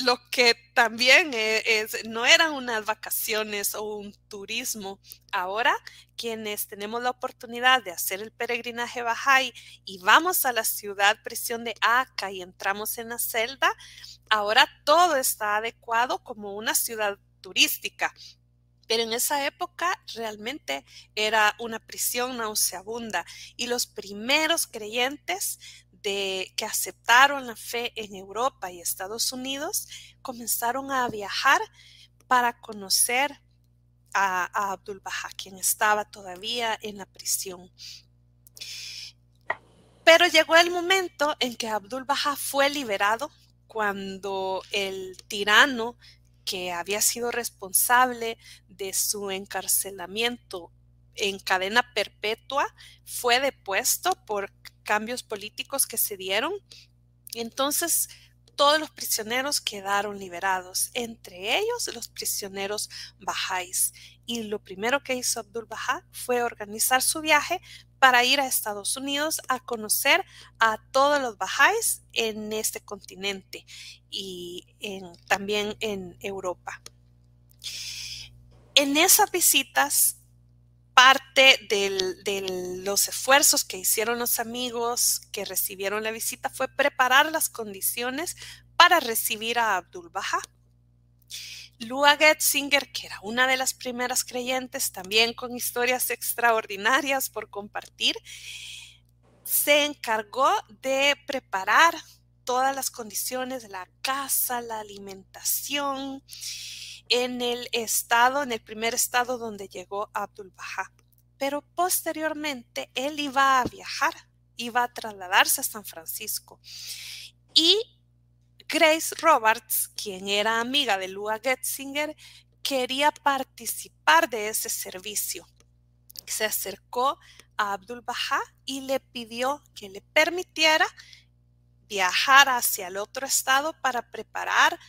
lo que también e, es, no eran unas vacaciones o un turismo. Ahora, quienes tenemos la oportunidad de hacer el peregrinaje Bahá'í y vamos a la ciudad prisión de Aca y entramos en la celda, ahora todo está adecuado como una ciudad turística. Pero en esa época realmente era una prisión nauseabunda y los primeros creyentes que aceptaron la fe en Europa y Estados Unidos comenzaron a viajar para conocer a, Abdul Baha, quien estaba todavía en la prisión. Pero llegó el momento en que Abdul Baha fue liberado cuando el tirano que había sido responsable de su encarcelamiento en cadena perpetua fue depuesto por cambios políticos que se dieron. Entonces, todos los prisioneros quedaron liberados, entre ellos los prisioneros bajáis. Y lo primero que hizo Abdul Bahá fue organizar su viaje para ir a Estados Unidos a conocer a todos los bajáis en este continente y también en Europa. En esas visitas parte de los esfuerzos que hicieron los amigos que recibieron la visita fue preparar las condiciones para recibir a Abdul Baha. Lua Getzinger, que era una de las primeras creyentes, también con historias extraordinarias por compartir, se encargó de preparar todas las condiciones la casa, la alimentación, en el estado, en el primer estado donde llegó Abdul Baha. Pero posteriormente él iba a viajar, iba a trasladarse a San Francisco. Y Grace Roberts, quien era amiga de Lua Getzinger, quería participar de ese servicio. Se acercó a Abdul Baha y le pidió que le permitiera viajar hacia el otro estado para preparar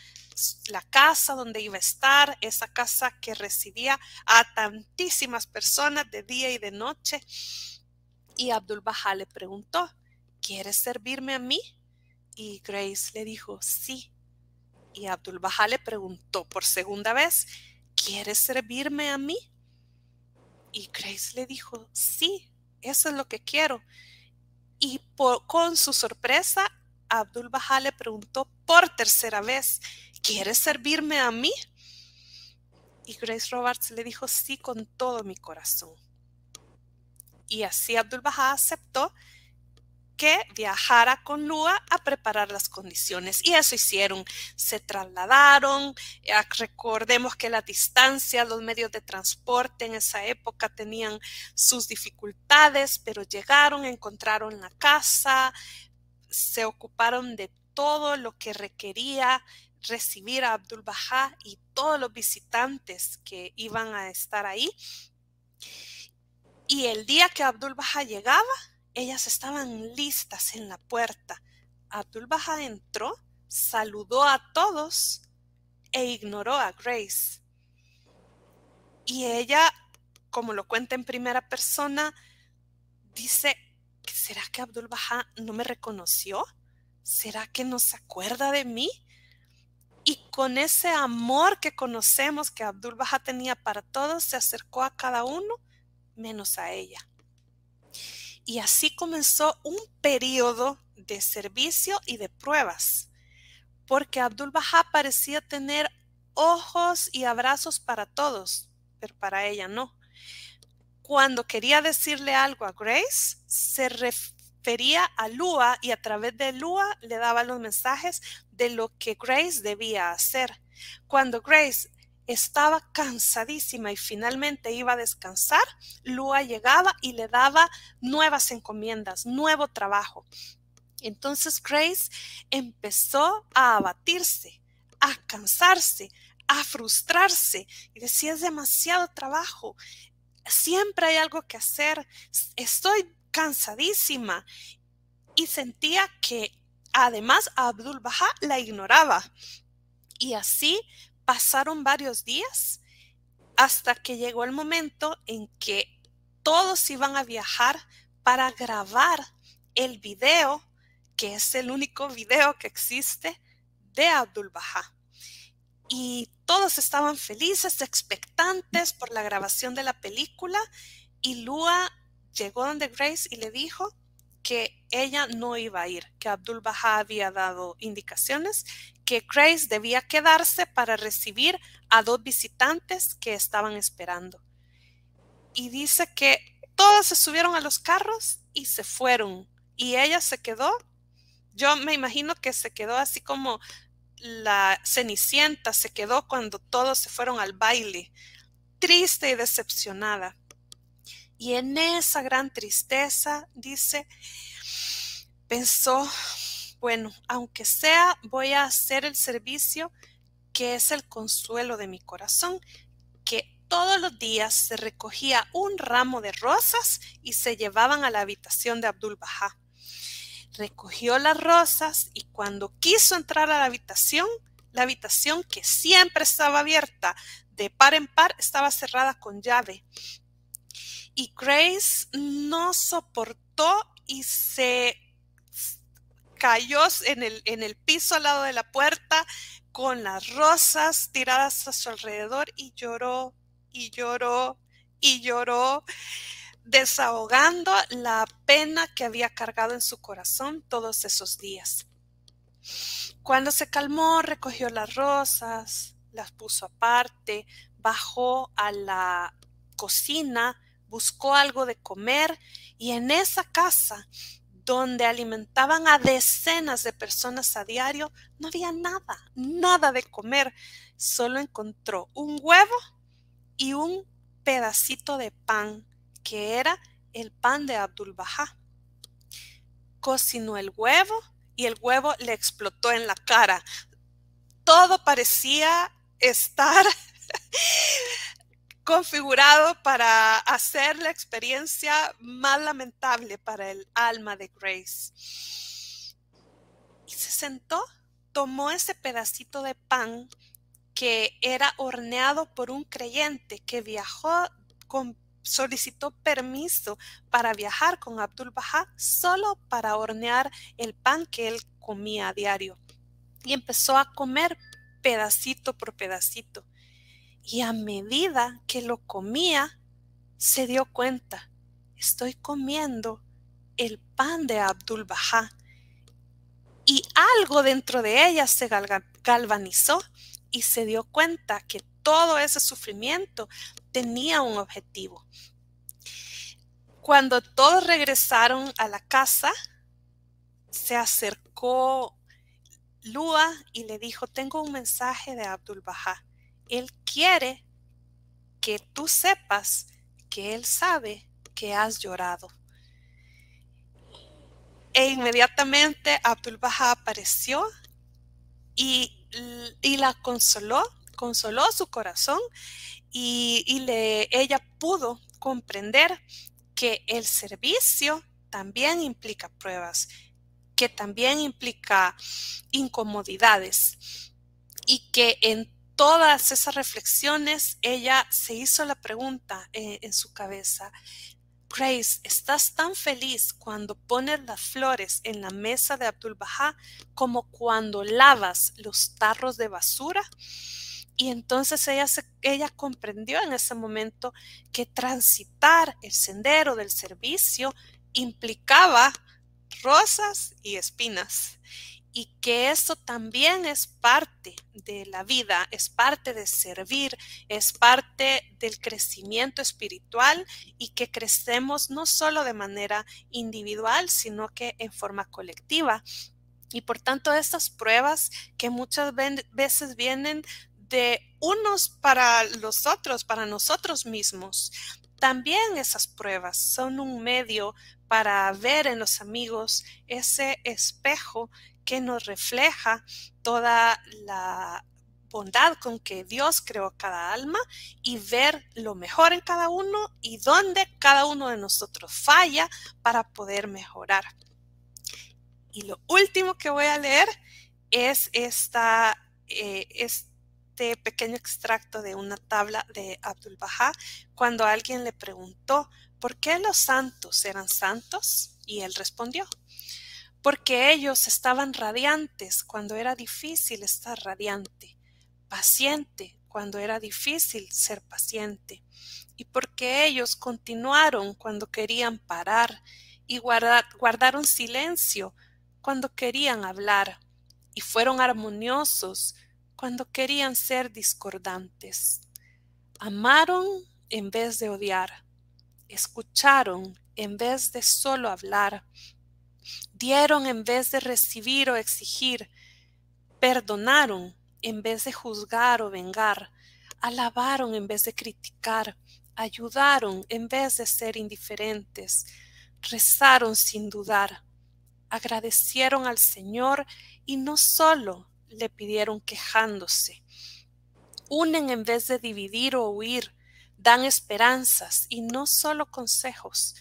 la casa donde iba a estar, esa casa que recibía a tantísimas personas de día y de noche. Y Abdul Baha le preguntó, ¿quieres servirme a mí? Y Grace le dijo, sí. Y Abdul Baha le preguntó por segunda vez, ¿quieres servirme a mí? Y Grace le dijo, sí, eso es lo que quiero. Y con su sorpresa, Abdul Baha le preguntó por tercera vez, ¿quieres servirme a mí? Y Grace Roberts le dijo, sí, con todo mi corazón. Y así Abdul Baha aceptó que viajara con Lua a preparar las condiciones. Y eso hicieron. Se trasladaron. Eh, recordemos que la distancia, los medios de transporte en esa época tenían sus dificultades, pero llegaron, encontraron la casa, se ocuparon de todo lo que requería recibir a Abdul Baha y todos los visitantes que iban a estar ahí. Y el día que Abdul Baha llegaba, ellas estaban listas en la puerta. Abdul Baha entró, saludó a todos e ignoró a Grace. Y ella, como lo cuenta en primera persona, dice, ¿será que Abdul Baha no me reconoció? ¿Será que no se acuerda de mí? Con ese amor que conocemos que Abdul Baha tenía para todos, se acercó a cada uno menos a ella. Y así comenzó un periodo de servicio y de pruebas, porque Abdul Baha parecía tener ojos y abrazos para todos, pero para ella no. Cuando quería decirle algo a Grace, se refería a Lua y a través de Lua le daba los mensajes de lo que Grace debía hacer. Cuando Grace estaba cansadísima y finalmente iba a descansar, Lua llegaba y le daba nuevas encomiendas, nuevo trabajo. Entonces Grace empezó a abatirse, a cansarse, a frustrarse y decía es demasiado trabajo, siempre hay algo que hacer, estoy cansadísima y sentía que además Abdul Baha la ignoraba. Y así pasaron varios días hasta que llegó el momento en que todos iban a viajar para grabar el video, que es el único video que existe de Abdul Baha. Y todos estaban felices, expectantes por la grabación de la película y Lua llegó donde Grace y le dijo que ella no iba a ir, que Abdul Baha había dado indicaciones que Grace debía quedarse para recibir a dos visitantes que estaban esperando. Y dice que todos se subieron a los carros y se fueron. Y ella se quedó. Yo me imagino que se quedó así como la Cenicienta se quedó cuando todos se fueron al baile, triste y decepcionada. Y en esa gran tristeza, dice, pensó, bueno, aunque sea, voy a hacer el servicio que es el consuelo de mi corazón, que todos los días se recogía un ramo de rosas y se llevaban a la habitación de Abdul Baha. Recogió las rosas y cuando quiso entrar a la habitación, la habitación que siempre estaba abierta de par en par estaba cerrada con llave. Y Grace no soportó y se cayó en el, en el piso al lado de la puerta con las rosas tiradas a su alrededor y lloró y lloró y lloró, desahogando la pena que había cargado en su corazón todos esos días. Cuando se calmó, recogió las rosas, las puso aparte, bajó a la cocina, buscó algo de comer y en esa casa donde alimentaban a decenas de personas a diario, no había nada, nada de comer. Solo encontró un huevo y un pedacito de pan, que era el pan de Abdul Baha. Cocinó el huevo y el huevo le explotó en la cara. Todo parecía estar configurado para hacer la experiencia más lamentable para el alma de Grace. Y se sentó, tomó ese pedacito de pan que era horneado por un creyente que viajó con solicitó permiso para viajar con Abdul Baha solo para hornear el pan que él comía a diario. Y empezó a comer pedacito por pedacito. Y a medida que lo comía, se dio cuenta, estoy comiendo el pan de Abdul Baha. Y algo dentro de ella se galvanizó y se dio cuenta que todo ese sufrimiento tenía un objetivo. Cuando todos regresaron a la casa, se acercó Lua y le dijo, tengo un mensaje de Abdul Baha. Él quiere que tú sepas que él sabe que has llorado. E inmediatamente Abdul Baha apareció y, y, la consoló, consoló su corazón y, y le, ella pudo comprender que el servicio también implica pruebas, que también implica incomodidades y que en todas esas reflexiones ella se hizo la pregunta eh, en su cabeza, Grace, ¿estás tan feliz cuando pones las flores en la mesa de Abdul Baha como cuando lavas los tarros de basura? Y entonces ella, ella comprendió en ese momento que transitar el sendero del servicio implicaba rosas y espinas y que eso también es parte de la vida, es parte de servir, es parte del crecimiento espiritual y que crecemos no solo de manera individual, sino que en forma colectiva. Y por tanto, estas pruebas que muchas veces vienen de unos para los otros, para nosotros mismos, también esas pruebas son un medio para ver en los amigos ese espejo que nos refleja toda la bondad con que Dios creó cada alma y ver lo mejor en cada uno y dónde cada uno de nosotros falla para poder mejorar. Y lo último que voy a leer es esta, eh, este pequeño extracto de una tabla de Abdul Baha cuando alguien le preguntó por qué los santos eran santos y él respondió porque ellos estaban radiantes cuando era difícil estar radiante, paciente cuando era difícil ser paciente, y porque ellos continuaron cuando querían parar y guardaron silencio cuando querían hablar, y fueron armoniosos cuando querían ser discordantes. Amaron en vez de odiar, escucharon en vez de solo hablar, dieron en vez de recibir o exigir, perdonaron en vez de juzgar o vengar, alabaron en vez de criticar, ayudaron en vez de ser indiferentes, rezaron sin dudar, agradecieron al Señor y no solo le pidieron quejándose, unen en vez de dividir o huir, dan esperanzas y no solo consejos,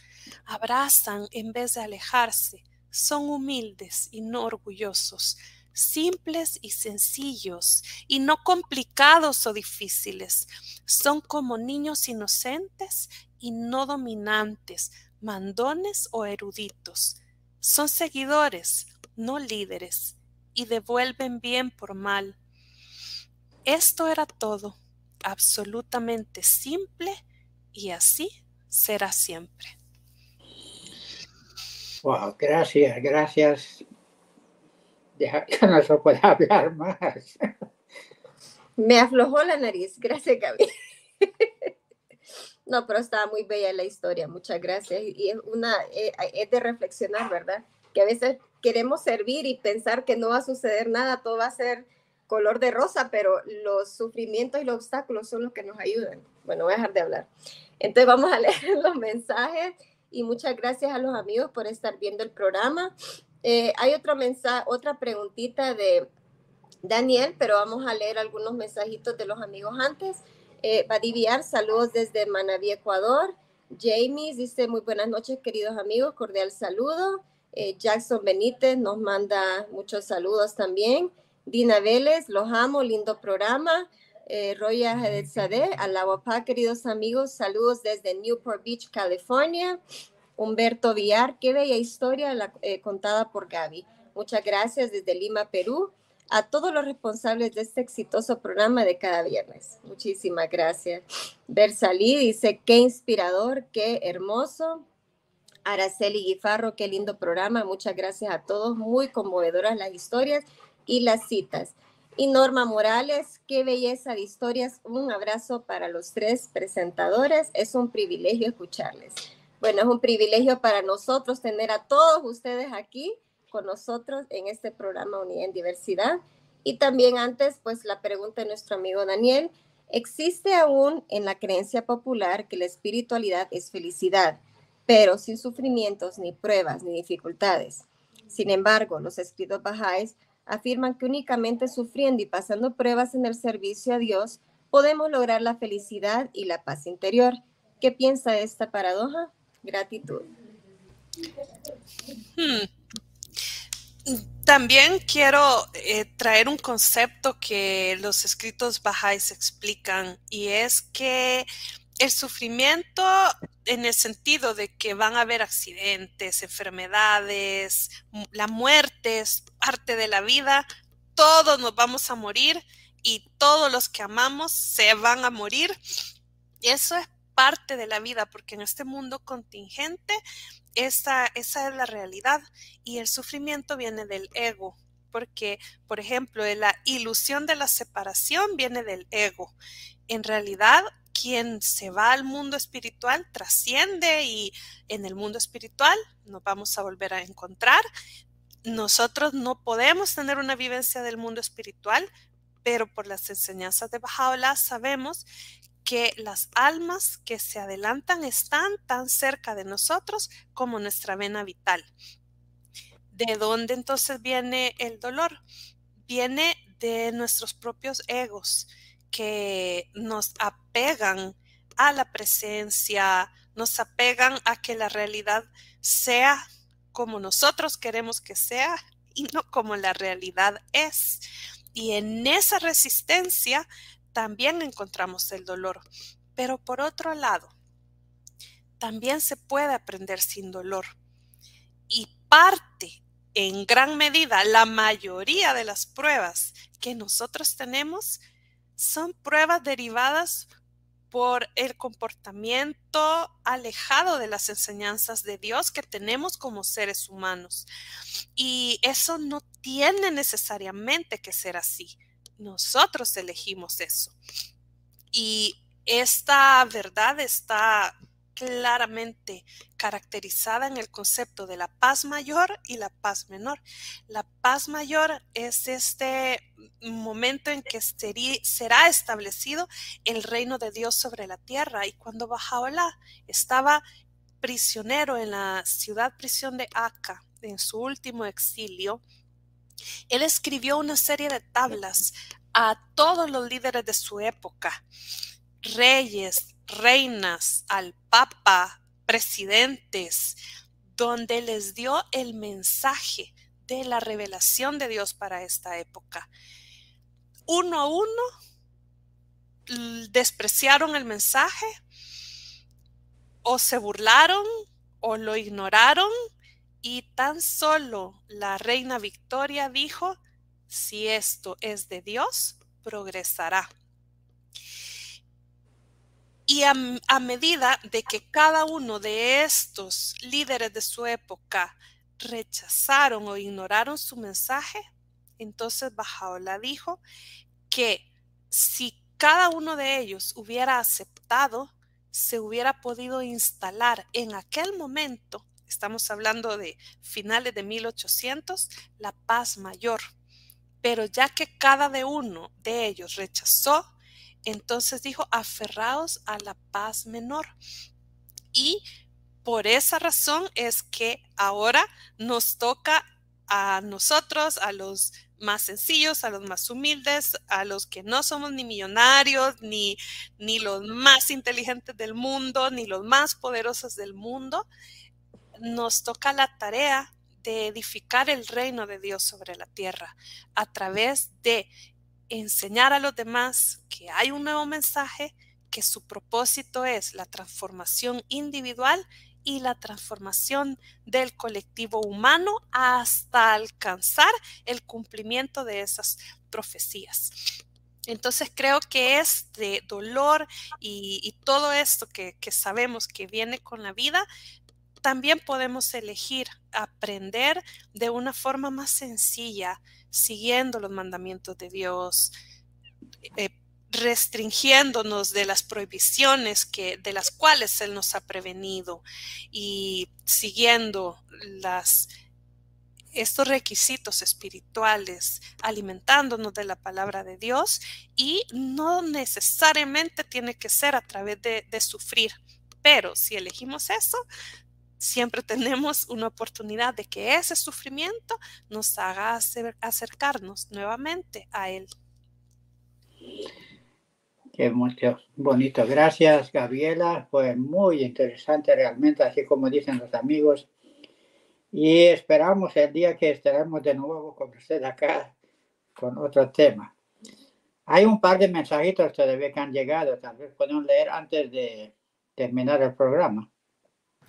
abrazan en vez de alejarse, son humildes y no orgullosos, simples y sencillos, y no complicados o difíciles. Son como niños inocentes y no dominantes, mandones o eruditos. Son seguidores, no líderes, y devuelven bien por mal. Esto era todo, absolutamente simple, y así será siempre. Gracias, gracias. Deja que no se pueda hablar más. Me aflojó la nariz, gracias Gaby. No, pero estaba muy bella la historia, muchas gracias. Y es, una, eh, es de reflexionar, ¿verdad? Que a veces queremos servir y pensar que no va a suceder nada, todo va a ser color de rosa, pero los sufrimientos y los obstáculos son los que nos ayudan. Bueno, voy a dejar de hablar. Entonces vamos a leer los mensajes y muchas gracias a los amigos por estar viendo el programa. Eh, hay otro otra preguntita de Daniel, pero vamos a leer algunos mensajitos de los amigos antes. Eh, Badiviar, saludos desde Manaví, Ecuador. Jamie dice muy buenas noches, queridos amigos, cordial saludo. Eh, Jackson Benítez nos manda muchos saludos también. Dina Vélez, los amo, lindo programa eh, Roya Hadezadeh, Alawapá, queridos amigos, saludos desde Newport Beach, California. Humberto Villar, qué bella historia la, eh, contada por Gaby. Muchas gracias desde Lima, Perú, a todos los responsables de este exitoso programa de cada viernes. Muchísimas gracias. Bersalí dice, qué inspirador, qué hermoso. Araceli Guifarro, qué lindo programa. Muchas gracias a todos. Muy conmovedoras las historias y las citas. Y Norma Morales, qué belleza de historias. Un abrazo para los tres presentadores. Es un privilegio escucharles. Bueno, es un privilegio para nosotros tener a todos ustedes aquí con nosotros en este programa Unidad en Diversidad. Y también antes, pues la pregunta de nuestro amigo Daniel, existe aún en la creencia popular que la espiritualidad es felicidad, pero sin sufrimientos, ni pruebas, ni dificultades. Sin embargo, los escritos bajáis afirman que únicamente sufriendo y pasando pruebas en el servicio a Dios podemos lograr la felicidad y la paz interior. ¿Qué piensa de esta paradoja? Gratitud. Hmm. También quiero eh, traer un concepto que los escritos bajáis explican y es que el sufrimiento en el sentido de que van a haber accidentes, enfermedades, la muerte parte de la vida, todos nos vamos a morir y todos los que amamos se van a morir. Eso es parte de la vida porque en este mundo contingente esa, esa es la realidad y el sufrimiento viene del ego, porque, por ejemplo, la ilusión de la separación viene del ego. En realidad, quien se va al mundo espiritual trasciende y en el mundo espiritual nos vamos a volver a encontrar. Nosotros no podemos tener una vivencia del mundo espiritual, pero por las enseñanzas de Bajaola sabemos que las almas que se adelantan están tan cerca de nosotros como nuestra vena vital. ¿De dónde entonces viene el dolor? Viene de nuestros propios egos que nos apegan a la presencia, nos apegan a que la realidad sea como nosotros queremos que sea y no como la realidad es. Y en esa resistencia también encontramos el dolor. Pero por otro lado, también se puede aprender sin dolor. Y parte, en gran medida, la mayoría de las pruebas que nosotros tenemos son pruebas derivadas por el comportamiento alejado de las enseñanzas de Dios que tenemos como seres humanos. Y eso no tiene necesariamente que ser así. Nosotros elegimos eso. Y esta verdad está claramente caracterizada en el concepto de la paz mayor y la paz menor. La paz mayor es este momento en que será establecido el reino de Dios sobre la tierra. Y cuando Bajaola estaba prisionero en la ciudad prisión de Acá, en su último exilio, él escribió una serie de tablas a todos los líderes de su época, reyes, reinas, al papa, presidentes, donde les dio el mensaje de la revelación de Dios para esta época. Uno a uno despreciaron el mensaje o se burlaron o lo ignoraron y tan solo la reina Victoria dijo, si esto es de Dios, progresará. Y a, medida de que cada uno de estos líderes de su época rechazaron o ignoraron su mensaje, entonces Bajaola dijo que si cada uno de ellos hubiera aceptado, se hubiera podido instalar en aquel momento estamos hablando de finales de 1800, la paz mayor. Pero ya que cada de uno de ellos rechazó, entonces dijo, aferraos a la paz menor. Y por esa razón es que ahora nos toca a nosotros, a los más sencillos, a los más humildes, a los que no somos ni millonarios, ni, ni los más inteligentes del mundo, ni los más poderosos del mundo, nos toca la tarea de edificar el reino de Dios sobre la tierra a través de enseñar a los demás que hay un nuevo mensaje, que su propósito es la transformación individual y la transformación del colectivo humano hasta alcanzar el cumplimiento de esas profecías. Entonces creo que este dolor y, todo esto que, sabemos que viene con la vida también podemos elegir aprender de una forma más sencilla, siguiendo los mandamientos de Dios, eh, restringiéndonos de las prohibiciones que, de las cuales Él nos ha prevenido y siguiendo las, estos requisitos espirituales, alimentándonos de la palabra de Dios y no necesariamente tiene que ser a través de, de sufrir. Pero si elegimos eso, siempre tenemos una oportunidad de que ese sufrimiento nos haga acercarnos nuevamente a Él. Qué bonito. Gracias, Gabriela. Fue muy interesante realmente, así como dicen los amigos. Y esperamos el día que estaremos de nuevo con usted acá con otro tema. Hay un par de mensajitos todavía que han llegado, tal vez pueden leer antes de terminar el programa.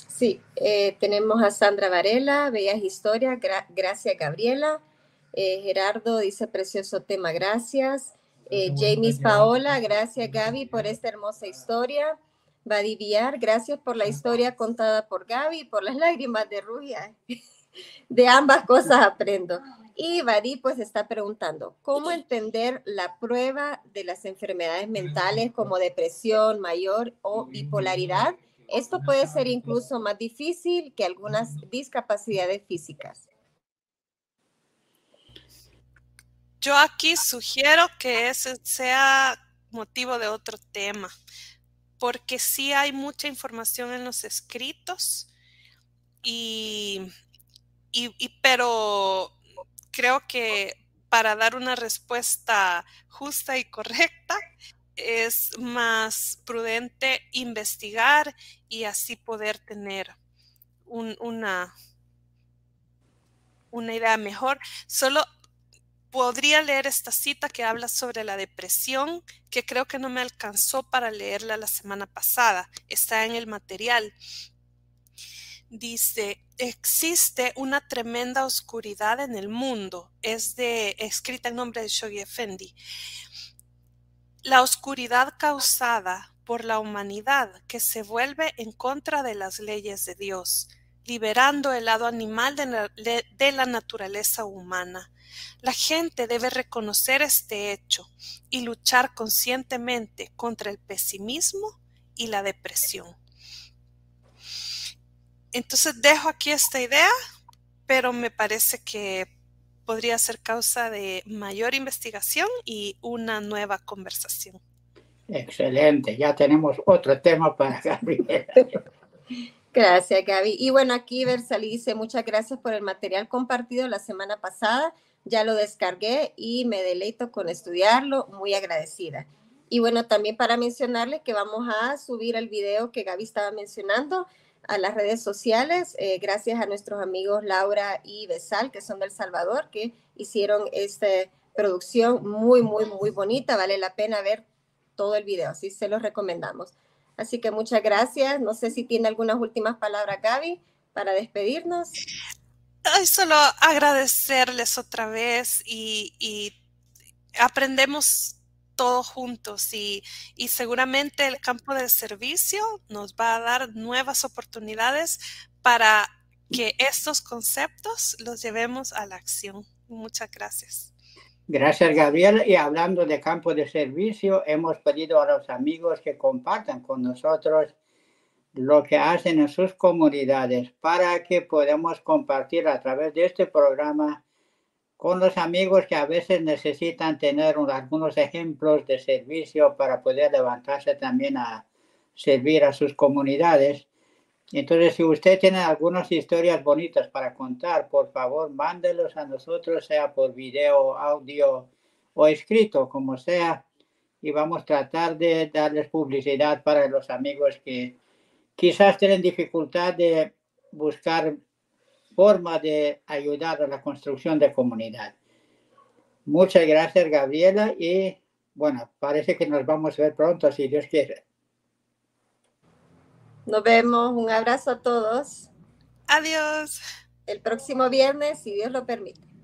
Sí, eh, tenemos a Sandra Varela, Bellas Historias, gracias Gabriela. Eh, Gerardo dice precioso tema, gracias. Eh, James Paola, gracias Gaby por esta hermosa historia. Vadiviar, gracias por la historia contada por Gaby, por las lágrimas de Rugia. De ambas cosas aprendo. Y Vadi pues está preguntando, ¿cómo entender la prueba de las enfermedades mentales como depresión mayor o bipolaridad? Esto puede ser incluso más difícil que algunas discapacidades físicas. Yo aquí sugiero que ese sea motivo de otro tema, porque sí hay mucha información en los escritos, y, pero creo que para dar una respuesta justa y correcta es más prudente investigar y así poder tener una, una idea mejor. Solo podría leer esta cita que habla sobre la depresión, que creo que no me alcanzó para leerla la semana pasada. Está en el material. Dice, existe una tremenda oscuridad en el mundo. Es de, escrita en nombre de Shoghi Effendi. La oscuridad causada por la humanidad que se vuelve en contra de las leyes de Dios, liberando el lado animal de la naturaleza humana la gente debe reconocer este hecho y luchar conscientemente contra el pesimismo y la depresión. Entonces dejo aquí esta idea, pero me parece que podría ser causa de mayor investigación y una nueva conversación. Excelente, ya tenemos otro tema para Gabriela. Gracias, Gaby. Y bueno, aquí Versali dice muchas gracias por el material compartido la semana pasada ya lo descargué y me deleito con estudiarlo, muy agradecida. Y bueno, también para mencionarles que vamos a subir el video que Gaby estaba mencionando a las redes sociales, eh, gracias a nuestros amigos Laura y Besal, que son del Salvador, que hicieron esta producción muy, muy, muy bonita. Vale la pena ver todo el video, así se los recomendamos. Así que muchas gracias. No sé si tiene algunas últimas palabras, Gaby, para despedirnos solo agradecerles otra vez y, aprendemos todos juntos y, y, seguramente el campo de servicio nos va a dar nuevas oportunidades para que estos conceptos los llevemos a la acción. Muchas gracias. Gracias, Gabriel. Y hablando de campo de servicio, hemos pedido a los amigos que compartan con nosotros lo que hacen en sus comunidades para que podamos compartir a través de este programa con los amigos que a veces necesitan tener algunos ejemplos de servicio para poder levantarse también a servir a sus comunidades. Entonces, si usted tiene algunas historias bonitas para contar, por favor, mándelos a nosotros, sea por video, audio o escrito, como sea, y vamos a tratar de darles publicidad para los amigos que quizás tienen dificultad de buscar forma de ayudar a la construcción de comunidad. Muchas gracias, Gabriela, y bueno, parece que nos vamos a ver pronto, si Dios quiere. Nos vemos, un abrazo a todos. Adiós. El próximo viernes, si Dios lo permite.